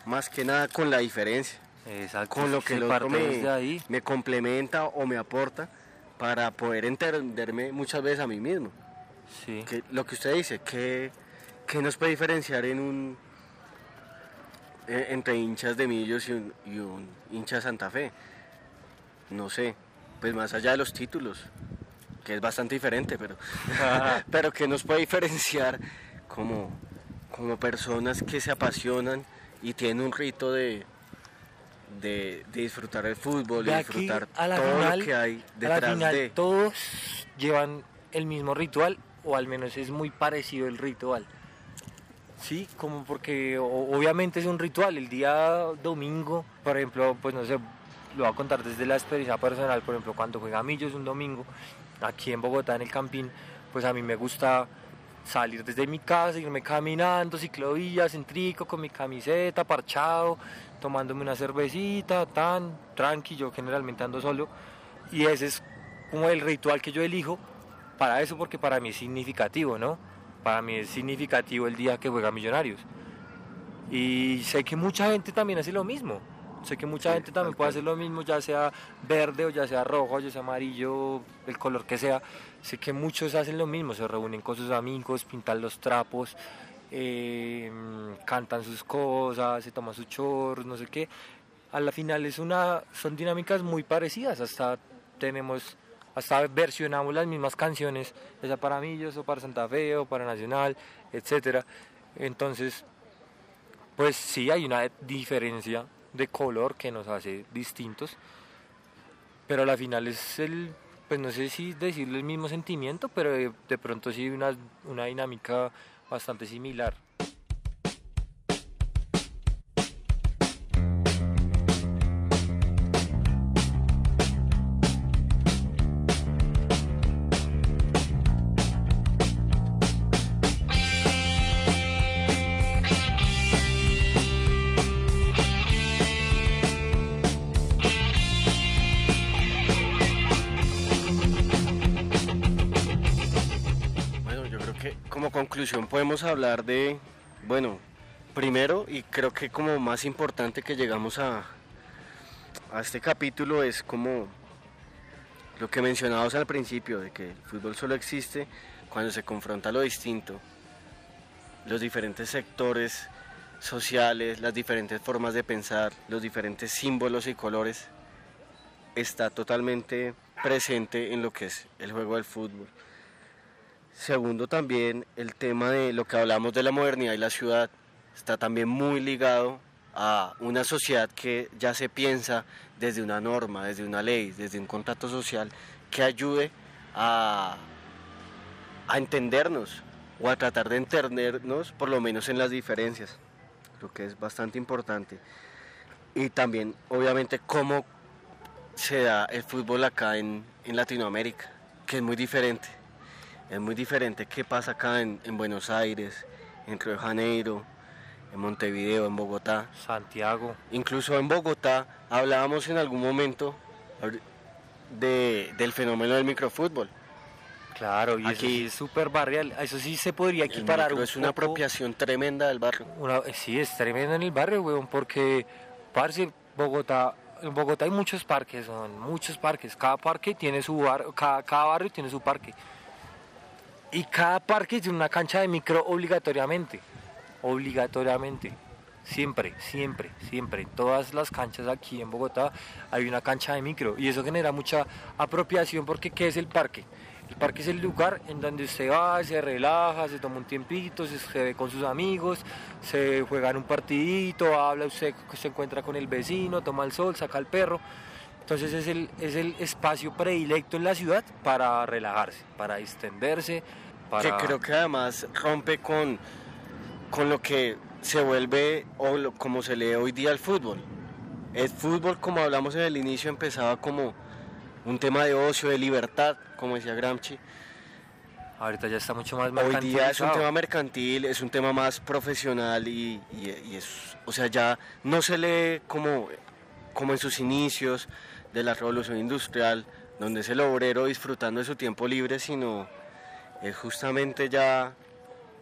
más que nada con la diferencia. Exacto. con lo que el otro me, ahí. me complementa o me aporta para poder entenderme muchas veces a mí mismo. Sí. Que, lo que usted dice, que, que nos puede diferenciar en un eh, entre hinchas de Millos y un, y un hincha de Santa Fe. No sé, pues más allá de los títulos, que es bastante diferente, pero, pero que nos puede diferenciar como, como personas que se apasionan y tienen un rito de, de, de disfrutar el fútbol, de disfrutar a la todo final, lo que hay a la detrás final de... todos llevan el mismo ritual, o al menos es muy parecido el ritual. Sí, como porque obviamente es un ritual. El día domingo, por ejemplo, pues no sé, lo voy a contar desde la experiencia personal. Por ejemplo, cuando juega Millos un domingo, aquí en Bogotá, en el Campín, pues a mí me gusta salir desde mi casa, irme caminando, ciclovías, en trico, con mi camiseta, parchado, tomándome una cervecita, tan tranqui, yo generalmente ando solo. Y ese es como el ritual que yo elijo para eso, porque para mí es significativo, ¿no? Para mí es significativo el día que juega Millonarios. Y sé que mucha gente también hace lo mismo. Sé que mucha Sí, gente también puede hacer lo mismo, ya sea verde o ya sea rojo, ya sea amarillo, el color que sea. Sé que muchos hacen lo mismo, se reúnen con sus amigos, pintan los trapos, eh, cantan sus cosas, se toman sus chorros, no sé qué. A la final es una, son dinámicas muy parecidas, hasta tenemos, hasta versionamos las mismas canciones, ya sea para Millos o para Santa Fe o para Nacional, etcétera. Entonces, pues sí hay una diferencia de color que nos hace distintos, pero a la final es el, pues no sé si decirle el mismo sentimiento, pero de, de pronto sí una, una dinámica bastante similar. Conclusión podemos hablar de, bueno, primero y creo que como más importante que llegamos a, a este capítulo es como lo que mencionábamos al principio, de que el fútbol solo existe cuando se confronta lo distinto, los diferentes sectores sociales, las diferentes formas de pensar, los diferentes símbolos y colores, está totalmente presente en lo que es el juego del fútbol. Segundo, también el tema de lo que hablamos de la modernidad y la ciudad está también muy ligado a una sociedad que ya se piensa desde una norma, desde una ley, desde un contacto social que ayude a, a entendernos o a tratar de entendernos por lo menos en las diferencias, lo que es bastante importante. Y también, obviamente, cómo se da el fútbol acá en, en Latinoamérica, que es muy diferente. Es muy diferente qué pasa acá en, en Buenos Aires, en Río de Janeiro, en Montevideo, en Bogotá. Santiago, Incluso en Bogotá hablábamos en algún momento de, del fenómeno del microfútbol. claro, y eso Aquí- sí es súper barrial, eso sí se podría equiparar un es una poco- apropiación tremenda del barrio. Una- sí, es tremendo en el barrio, weón, porque, parce, Bogotá, en Bogotá hay muchos parques, son muchos parques. Cada parque tiene su bar, cada, cada barrio tiene su parque. Y cada parque tiene una cancha de micro obligatoriamente. Obligatoriamente. Siempre, siempre, siempre. En todas las canchas aquí en Bogotá hay una cancha de micro. Y eso genera mucha apropiación porque ¿qué es el parque? El parque es el lugar en donde usted va, se relaja, se toma un tiempito, se, ve con sus amigos, se juega en un partidito, habla, usted se encuentra con el vecino, toma el sol, saca al perro. Entonces es el, es el espacio predilecto en la ciudad para relajarse, para distenderse, para... Que creo que además rompe con, con lo que se vuelve o lo- como se lee hoy día el fútbol. El fútbol, como hablamos en el inicio, empezaba como un tema de ocio, de libertad, como decía Gramsci. Ahorita ya está mucho más Hoy día es un tema mercantil, es un tema más profesional y, y- y es, o sea, ya no se lee como, como en sus inicios de la revolución industrial, donde es el obrero disfrutando de su tiempo libre, sino es justamente ya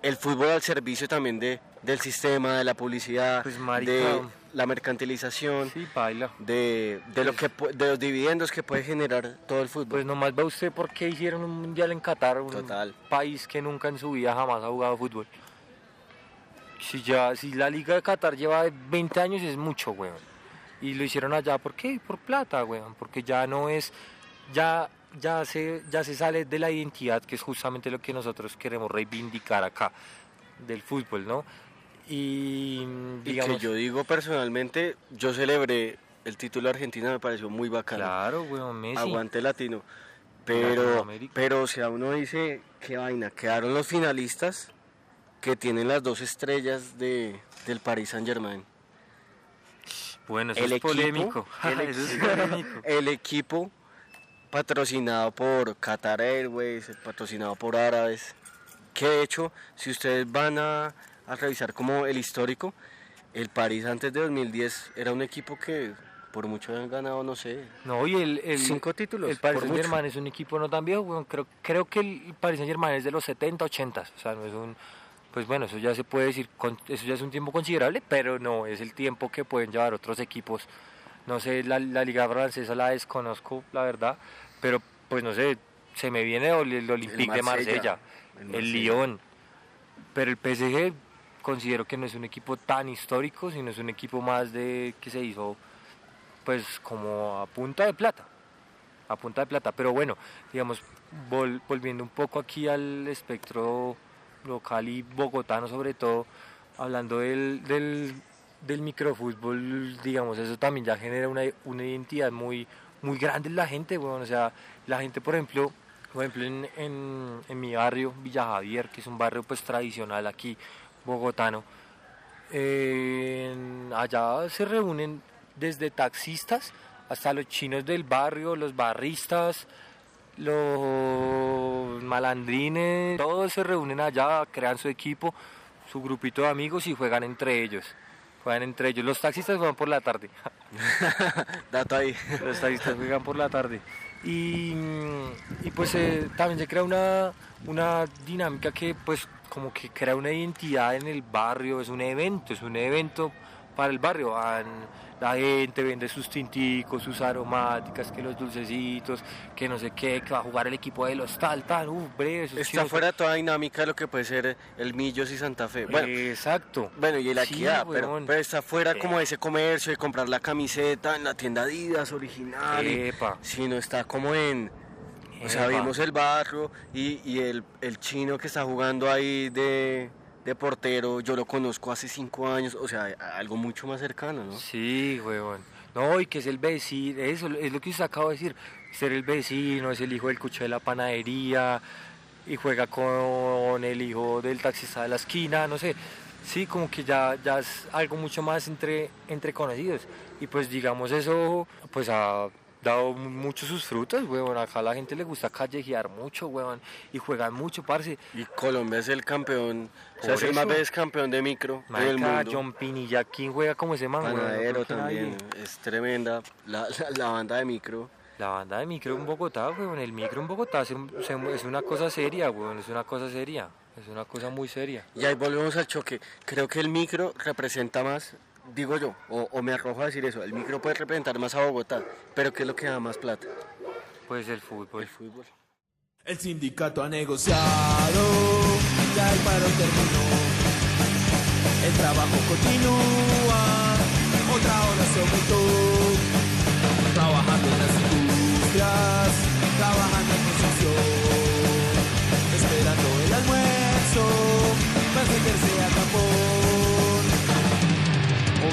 el fútbol al servicio también de, del sistema, de la publicidad, Pues, de la mercantilización, Sí, baila. de, de, lo que, de los dividendos que puede generar todo el fútbol. Pues nomás va usted por qué hicieron un mundial en Qatar, un Total. país que nunca en su vida jamás ha jugado fútbol. Si, ya, si la Liga de Qatar lleva 20 años es mucho, weón. Y lo hicieron allá, ¿por qué? Por plata, weón. Porque ya no es, ya, ya, se, ya se sale de la identidad, que es justamente lo que nosotros queremos reivindicar acá, del fútbol, ¿no? Y, Y digamos, que yo digo personalmente, yo celebré el título de Argentina, me pareció muy bacano. claro, weón, Messi. Aguante latino. Pero, pero si a uno dice, qué vaina, quedaron los finalistas que tienen las dos estrellas de, del Paris Saint Germain. Bueno, eso es polémico. el, eso es equipo- polémico. el equipo patrocinado por Qatar Airways, patrocinado por árabes, que de hecho, si ustedes van a, a revisar como el histórico, el París antes de 2010 era un equipo que por mucho han ganado, no sé, No, y el, el, Cinco títulos, El Paris Saint mucho. Germain es un equipo no tan viejo. Creo, creo que el Paris Saint Germain es de los 70, 80. O sea, no es un. Pues bueno, eso ya se puede decir, eso ya es un tiempo considerable, pero no es el tiempo que pueden llevar otros equipos. No sé, la, la Liga Francesa la desconozco, la verdad, pero pues no sé, se me viene el, el Olympique de Marsella, Marsella, el el, Marsella. Lyon, pero el PSG considero que no es un equipo tan histórico, sino es un equipo más de que se hizo pues como a punta de plata, a punta de plata. Pero bueno, digamos, vol- volviendo un poco aquí al espectro local y bogotano sobre todo, hablando del, del, microfútbol, digamos, eso también ya genera una, una identidad muy, muy grande en la gente, bueno, o sea, la gente, por ejemplo, por ejemplo en, en, en mi barrio, Villa Javier, que es un barrio pues tradicional aquí, bogotano, eh, allá se reúnen desde taxistas hasta los chinos del barrio, los barristas, los malandrines, todos se reúnen allá, crean su equipo, su grupito de amigos y juegan entre ellos. Juegan entre ellos. Los taxistas juegan por la tarde. dato ahí. Los taxistas juegan por la tarde. Y, y pues eh, también se crea una, una dinámica que pues como que crea una identidad en el barrio, es un evento, es un evento para el barrio. Van- la gente vende sus tinticos, sus aromáticas, que los dulcecitos, que no sé qué, que va a jugar el equipo de los tal, tal, uff, breve, Está chinos- fuera toda dinámica de lo que puede ser el Millos y Santa Fe. Bueno, Exacto. Bueno, y la Sí, equidad, pero, está fuera Eh. como de ese comercio de comprar la camiseta en la tienda Adidas original, y- Epa. sino está como en, o sea, vimos el barrio y, y el, el chino que está jugando ahí de, de portero, yo lo conozco hace cinco años, o sea, a- algo mucho más cercano, ¿no? Sí, huevón. No, y que es el vecino, eso es lo que usted acaba de decir. Ser el vecino, es el hijo del cucho de la panadería y juega con el hijo del taxista de la esquina, no sé. Sí, como que ya, ya es algo mucho más entre, entre conocidos. Y pues digamos eso, pues ha dado mu- mucho sus frutos, huevón. Acá a la gente le gusta callejear mucho, huevón. Y juegan mucho, parce. Y Colombia es el campeón, o sea, es el más veces campeón de micro Marica, mundo. John Pinilla, ¿quién juega como ese man, Panadero nadie. también, es tremenda la, la- la banda de micro. La banda de micro en Bogotá, weón, el micro en Bogotá se- se- es una cosa seria, weón, es una cosa seria, es una cosa muy seria. Y ahí volvemos al choque. Creo que el micro representa más, digo yo, o, o me arrojo a decir eso, el micro puede representar más a Bogotá, pero ¿qué es lo que da más plata? Pues el fútbol. El fútbol. El sindicato ha negociado, ya el paro terminó. El trabajo continúa, otra hora se aumentó. Trabajando en las industrias, trabajando en construcción. Esperando el almuerzo, para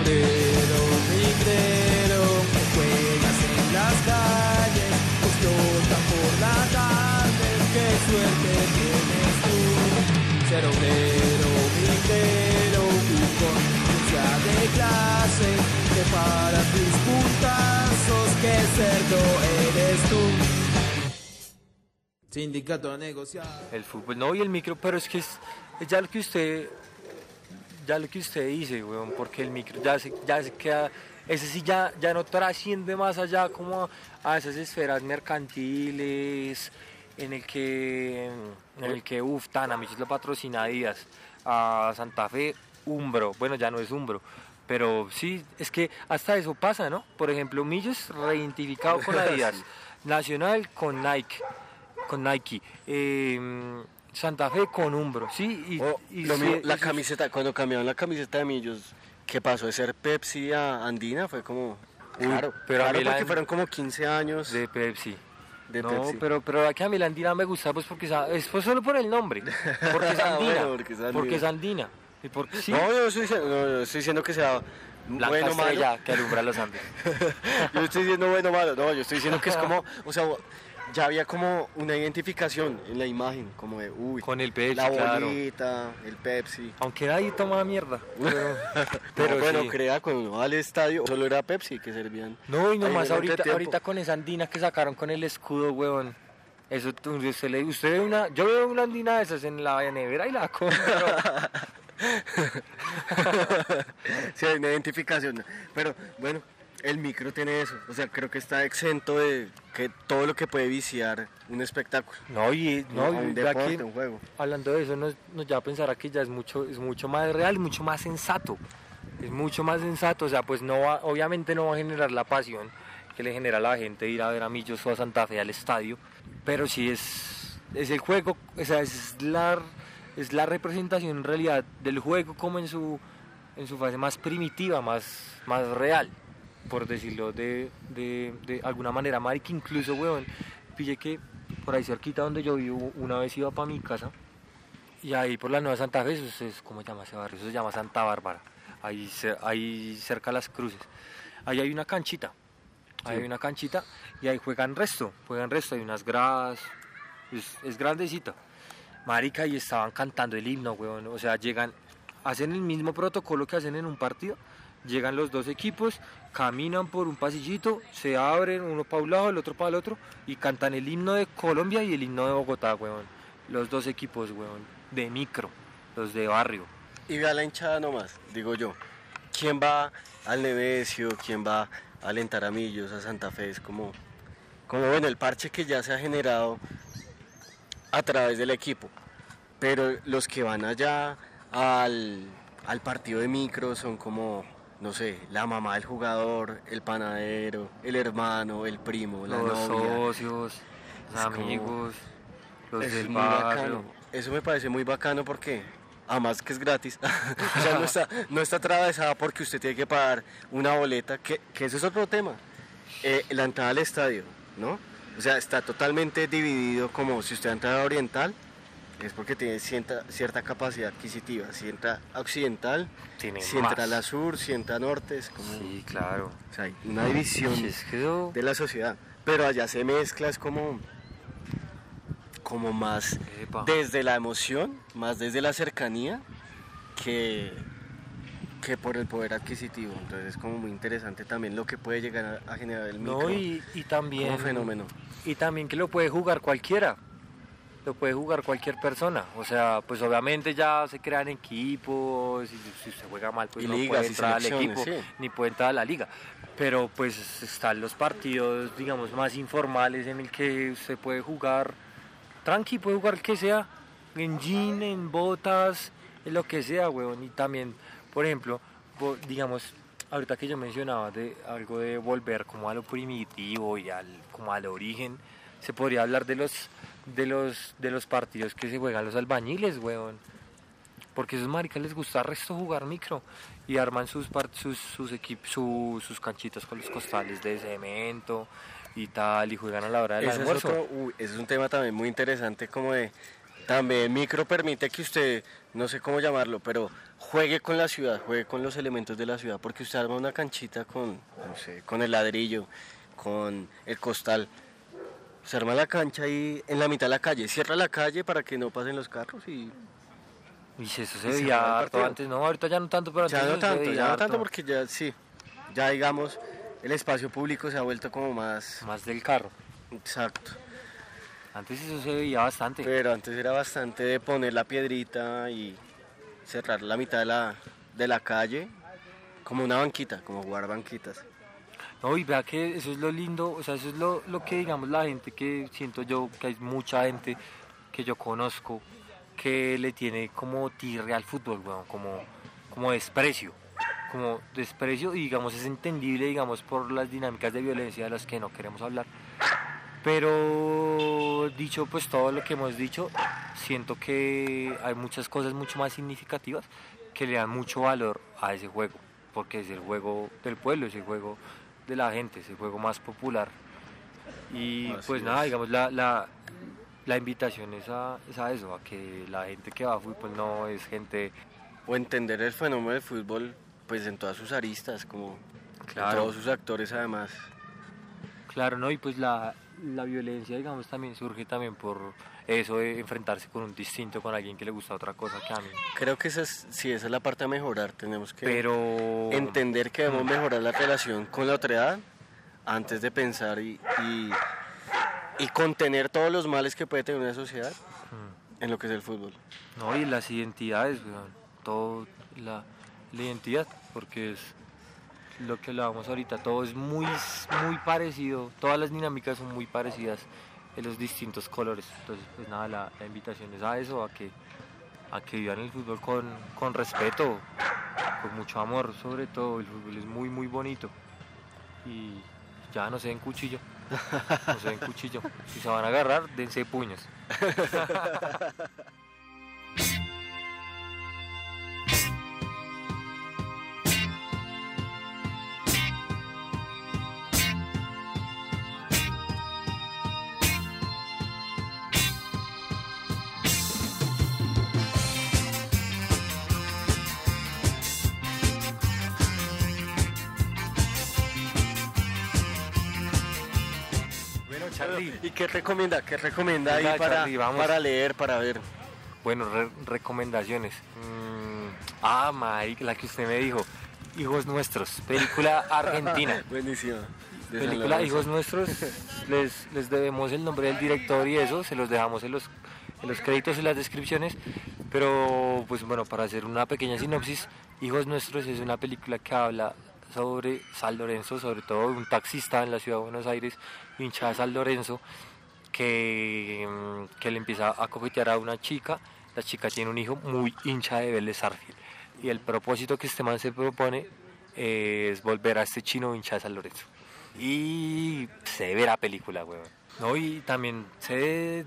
Obrero, migrero, que juegas en las calles, explotan por la tarde, qué suerte tienes tú. Ser obrero, migrero, tu conciencia de clase, que para tus puntazos, que cerdo eres tú. Sindicato a negociar. El fútbol, no, y el micro, pero es que es ya lo que usted, ya lo que usted dice, weón, porque el micro ya se, ya se queda, ese sí ya, ya no trasciende más allá como a esas esferas mercantiles, en el que, en el que, uff, tan, a mí lo patrocina Adidas, a Santa Fe, Umbro, bueno, ya no es Umbro, pero sí, es que hasta eso pasa, ¿no? Por ejemplo, Millos reidentificado con Adidas, Nacional con Nike, con Nike, eh, Santa Fe con Umbro, ¿sí? Y, O y lo mismo, la camiseta, cuando cambiaron la camiseta de Millos, ¿qué pasó? De ser Pepsi a Andina fue como... Uy, Claro, pero a claro la- porque fueron como 15 años de, de Pepsi. no, Pepsi. pero, pero aquí a mí la andina me gusta pues porque es pues solo por el nombre, porque es andina, Bueno, porque es andina. porque es andina. Y porque sí, No, yo estoy diciendo, no, yo estoy diciendo que sea Blanca bueno o malo. que alumbra los Andes. yo estoy diciendo bueno malo, no, yo estoy diciendo que es como, o sea, ya había como una identificación en la imagen, como de, uy, Con el Pepsi, la claro. bolita, el Pepsi. Aunque ahí tomaba mierda. Pero, Pero bueno, sí. crea, cuando uno va al estadio, solo era Pepsi que servían. No, y nomás ahorita, ahorita con esa andina que sacaron con el escudo, weón. Eso, usted, le, usted ve una, yo veo una andina de esas en la nevera y la compro. sí, hay una identificación. Pero bueno, el micro tiene eso. O sea, creo que está exento de que todo lo que puede viciar un espectáculo. no, y, no, un deporte, que- un juego. hablando de eso, nos, nos lleva a pensar aquí ya es mucho, es mucho más real mucho más sensato. Es mucho más sensato, o sea, pues no va, obviamente no va a generar la pasión que le genera a la gente ir a ver a Millos o a Santa Fe al estadio, pero sí es, es el juego, o sea, es la, es la representación en realidad del juego como en su, en su fase más primitiva, más, más real, por decirlo de, de, de alguna manera, marica, incluso, weón, pille que por ahí cerquita donde yo vivo, una vez iba para mi casa, y ahí por la Nueva Santa Fe, eso es, ¿cómo se llama ese barrio? Eso se llama Santa Bárbara, ahí, ahí cerca de las cruces. Ahí hay una canchita, ahí hay una canchita y ahí juegan resto, juegan resto, hay unas gradas, es, es grandecita. Marica, y estaban cantando el himno, weón, o sea, llegan, hacen el mismo protocolo que hacen en un partido, llegan los dos equipos, caminan por un pasillito, se abren uno para un lado, el otro para el otro, y cantan el himno de Colombia y el himno de Bogotá, weón. Los dos equipos, weón, de micro, los de barrio. Y vea la hinchada nomás, digo yo. ¿Quién va al Nevesio? ¿Quién va a alentar a a Santa Fe? Es como, como bueno, el parche que ya se ha generado a través del equipo. Pero los que van allá al, al partido de micro son como, no sé, la mamá del jugador, el panadero, el hermano, el primo, la los novia. socios, los como- amigos, los del barrio. Eso me parece muy bacano porque, además que es gratis, o sea, no está, no está atravesada porque usted tiene que pagar una boleta, que, que eso es otro tema. Eh, la entrada al estadio, ¿no? O sea, está totalmente dividido como si usted entra a Oriental, es porque tiene cierta, cierta capacidad adquisitiva. Si entra Occidental, Tiene si entra a la Sur, si entra a Norte, es como... Sí, claro. O sea, hay una división de la sociedad. Pero allá se mezcla, es como, como más Epa. desde la emoción, más desde la cercanía, que, que por el poder adquisitivo. Entonces es como muy interesante también lo que puede llegar a, a generar el micro No, y, y también. como fenómeno. Y también que lo puede jugar cualquiera. Lo puede jugar cualquier persona. O sea, pues obviamente ya se crean equipos. Y si usted juega mal, pues Y no ligas puede entrar al equipo, sí. ni puede entrar a la liga. Pero pues están los partidos, digamos, más informales en el que usted puede jugar tranqui, puede jugar el que sea, en jean, en botas, en lo que sea, weón. Y también, por ejemplo, digamos, ahorita que yo mencionaba de algo de volver como a lo primitivo y al, como al origen, se podría hablar de los, de los, de los partidos que se juegan los albañiles, weón. Porque a esos maricas les gusta resto jugar micro y arman sus sus, sus, equip- su- sus canchitas con los costales de cemento y tal y juegan a la hora del Ese es, almuerzo. otro- uy, ese es un tema también muy interesante como de... También micro permite que usted, no sé cómo llamarlo, pero juegue con la ciudad, juegue con los elementos de la ciudad, porque usted arma una canchita con, no sé, con el ladrillo, con el costal. Se arma la cancha ahí en la mitad de la calle, cierra la calle para que no pasen los carros y Y eso se veía harto antes, no, ahorita ya no tanto, pero ya antes no tanto, ya no tanto porque ya sí, ya digamos, el espacio público se ha vuelto como más Más del carro. exacto. Antes eso se veía bastante. Pero antes era bastante de poner la piedrita y cerrar la mitad de la, de la calle como una banquita, como jugar banquitas. No, y vea que eso es lo lindo, o sea, eso es lo, lo que digamos la gente que siento yo, que hay mucha gente que yo conozco que le tiene como tirre al fútbol, weón, como, como desprecio, como desprecio y digamos es entendible, digamos, por las dinámicas de violencia de las que no queremos hablar. Pero dicho pues todo lo que hemos dicho, siento que hay muchas cosas mucho más significativas que le dan mucho valor a ese juego, porque es el juego del pueblo, es el juego de la gente, es el juego más popular. Y Así pues nada, es. digamos, la, la, la invitación es a, es a eso, a que la gente que va a fútbol no es gente O entender el fenómeno del fútbol pues en todas sus aristas, como en Claro. todos sus actores además. Claro, ¿no? Y pues la, la violencia, digamos, también surge también por eso de enfrentarse con un distinto, con alguien que le gusta otra cosa que a mí. Creo que esa es, sí, esa es la parte a mejorar. Tenemos que Pero... entender que debemos mejorar la relación con la otra edad antes de pensar y, y, y contener todos los males que puede tener una sociedad en lo que es el fútbol. No, y las identidades, weón, todo, la, la identidad, porque es lo que hablábamos ahorita, todo es muy, muy parecido, todas las dinámicas son muy parecidas en los distintos colores. Entonces, pues nada, la, la invitación es a eso, a que, a que vivan el fútbol con, con respeto, con mucho amor, sobre todo, el fútbol es muy, muy bonito. Y ya no se den cuchillo, no se den cuchillo. Si se van a agarrar, dense puños. ¿Y qué recomienda? ¿Qué recomienda ahí para, Charlie, vamos. para leer, para ver? Bueno, re- recomendaciones. Mm, ah, Mike, la que usted me dijo. Hijos Nuestros, película argentina. Buenísima. Película. Hijos Nuestros, les, les debemos el nombre del director y eso, se los dejamos en los, en los créditos y las descripciones. Pero, pues bueno, para hacer una pequeña sinopsis, Hijos Nuestros es una película que habla sobre San Lorenzo, sobre todo un taxista en la ciudad de Buenos Aires, hincha de San Lorenzo, que, mm, que le empieza a coquetear a una chica. La chica tiene un hijo muy hincha de Vélez Sarsfield. Y el propósito que este man se propone eh, es volver a este chino hincha de San Lorenzo. Y se ve la película, weón. No, y también se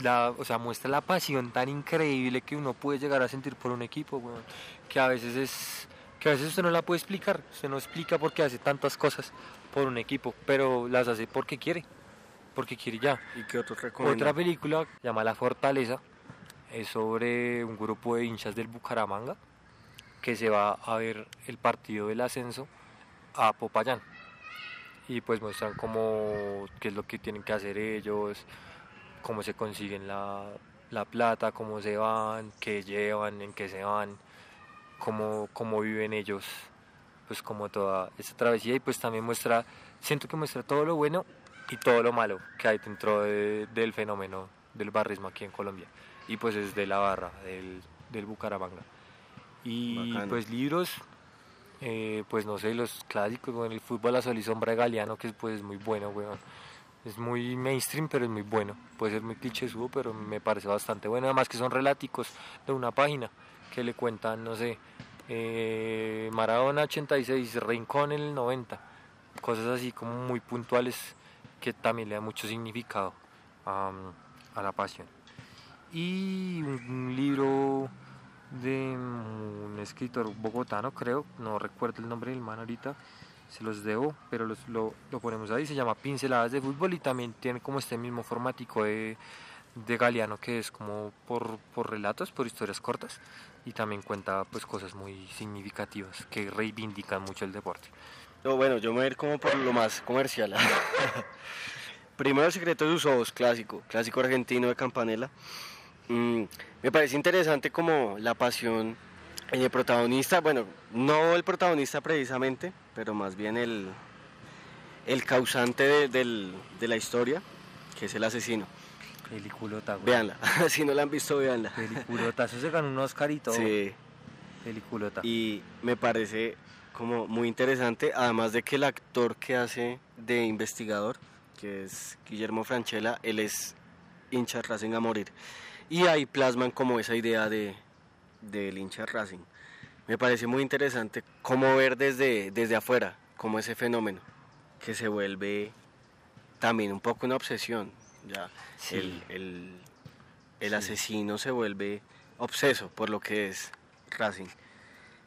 la, o sea, muestra la pasión tan increíble que uno puede llegar a sentir por un equipo, weón. Que a veces es que a veces usted no la puede explicar, usted no explica por qué hace tantas cosas por un equipo, pero las hace porque quiere, porque quiere ya. ¿Y qué otro? Otra película se llama La Fortaleza, es sobre un grupo de hinchas del Bucaramanga que se va a ver el partido del ascenso a Popayán. Y pues muestran cómo, qué es lo que tienen que hacer ellos, cómo se consiguen la, la plata, cómo se van, qué llevan, en qué se van, cómo, cómo viven ellos, pues como toda esta travesía y pues también muestra, siento que muestra todo lo bueno y todo lo malo que hay dentro de- del fenómeno del barrismo aquí en Colombia. Y pues es de la barra, del, del Bucaramanga. Y Bacano. pues libros, eh, pues no sé, los clásicos, bueno, el fútbol a sol y sombra de Galeano, que es pues muy bueno, weón. Es muy mainstream, pero es muy bueno. Puede ser muy clichésudo, pero me parece bastante bueno. Además que son relaticos de una página que le cuentan, no sé, eh, Maradona 86, Rincón el 90. Cosas así como muy puntuales que también le da mucho significado am, a la pasión. Y un, libro de un escritor bogotano, creo, no recuerdo el nombre del man ahorita, se los debo, pero los- lo, lo ponemos ahí, se llama Pinceladas de Fútbol y también tiene como este mismo formatico de, de Galeano que es como por, por relatos, por historias cortas y también cuenta pues cosas muy significativas que reivindican mucho el deporte. No, bueno, yo me voy a ir como por lo más comercial. Primero el secreto de sus ojos, clásico, clásico argentino de Campanella. Mm, me parece interesante como la pasión en el protagonista, bueno, no el protagonista precisamente, pero más bien el, el causante de la historia, que es el asesino. Peliculota, güey. Véanla, si no la han visto, véanla. Peliculota, eso se ganó un Oscar y todo. Sí. Peliculota. y me parece como muy interesante, además de que el actor que hace de investigador, que es Guillermo Franchella, él es hincha Racing a morir. Y ahí plasman como esa idea de del hincha Racing. Me parece muy interesante cómo ver desde, desde afuera, como ese fenómeno, que se vuelve también un poco una obsesión. Ya Sí. el, el, el asesino se vuelve obseso por lo que es Racing.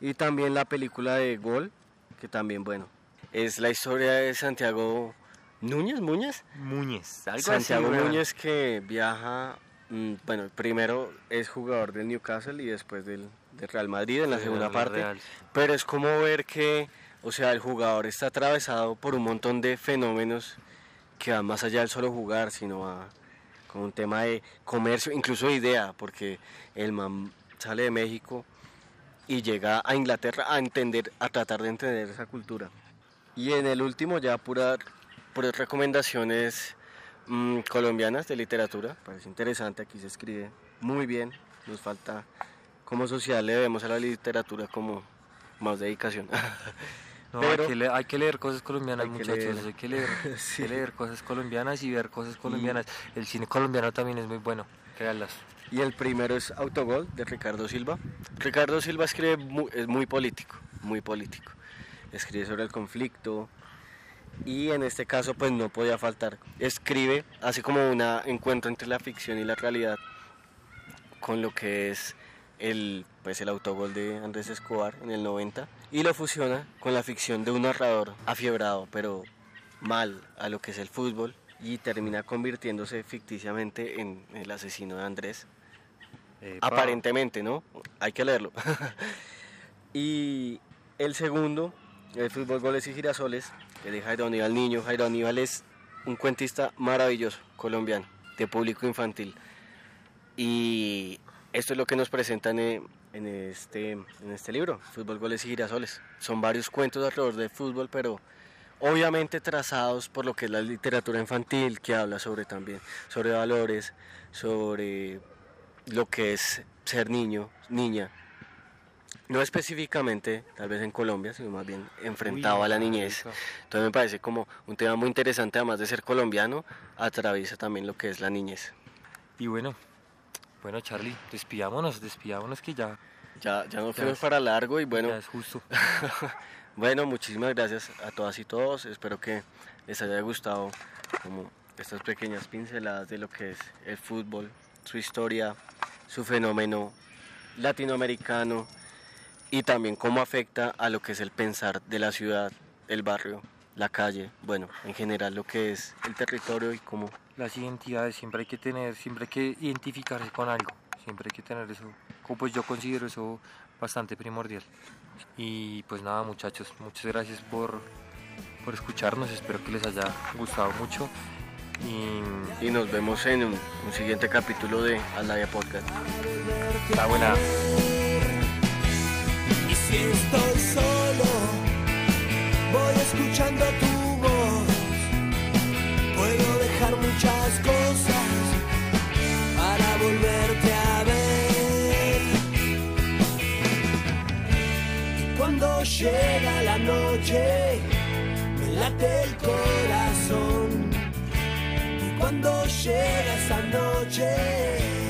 Y también la película de Gol, que también, bueno, es la historia de Santiago Núñez, Muñez. Muñez, algo Santiago así. Núñez que viaja, mm, bueno, primero es jugador del Newcastle y después del, del Real Madrid en la Sí, segunda parte. Real. Pero es como ver que, o sea, el jugador está atravesado por un montón de fenómenos que van más allá del solo jugar, sino a con un tema de comercio, incluso de idea, porque el man sale de México y llega a Inglaterra a entender, a tratar de entender esa cultura. Y en el último ya pura, puras recomendaciones mm, colombianas de literatura, parece interesante, aquí se escribe muy bien, nos falta como sociedad le debemos a la literatura como más dedicación. No, Pero- hay, que leer, hay que leer cosas colombianas, Hay que muchachos. leer. Hay que leer, hay Sí. que leer cosas colombianas y ver cosas colombianas. El cine colombiano también es muy bueno. Créanlas. Y el primero es Autogol de Ricardo Silva. Ricardo Silva escribe mu- es muy político, muy político. Escribe sobre el conflicto y en este caso pues no podía faltar. Escribe, hace como un encuentro entre la ficción y la realidad con lo que es el, pues, el autogol de Andrés Escobar en el 90 y lo fusiona con la ficción de un narrador afiebrado pero mal a lo que es el fútbol y termina convirtiéndose ficticiamente en el asesino de Andrés Epa. Aparentemente, ¿no? Hay que leerlo. y el segundo, el fútbol goles y girasoles, que de Jairo Aníbal Niño. Jairo Aníbal es un cuentista maravilloso, colombiano, de público infantil. Y esto es lo que nos presentan en, en este, en este libro, Fútbol, Goles y Girasoles. Son varios cuentos alrededor del fútbol, pero obviamente trazados por lo que es la literatura infantil, que habla sobre también, sobre valores, sobre lo que es ser niño, niña. No específicamente, tal vez en Colombia, sino más bien enfrentado Uy, a la niñez. Entonces me parece como un tema muy interesante, además de ser colombiano, atraviesa también lo que es la niñez. Y bueno, bueno, Charlie, despidámonos, despidámonos que ya, Ya, ya nos Ya fuimos para largo y bueno, ya es justo. bueno, muchísimas gracias a todas y todos. Espero que les haya gustado como estas pequeñas pinceladas de lo que es el fútbol, su historia, su fenómeno latinoamericano y también cómo afecta a lo que es el pensar de la ciudad, el barrio, la calle, bueno, en general lo que es el territorio y cómo Las identidades siempre hay que tener, siempre hay que identificarse con algo, siempre hay que tener eso, como pues yo considero eso bastante primordial. Y pues nada muchachos, muchas gracias por, por escucharnos, espero que les haya gustado mucho y y nos vemos en un, un siguiente capítulo de Aldaya Podcast. está buena. Y si estoy solo, llega la noche, me late el corazón. Y cuando llega esa noche,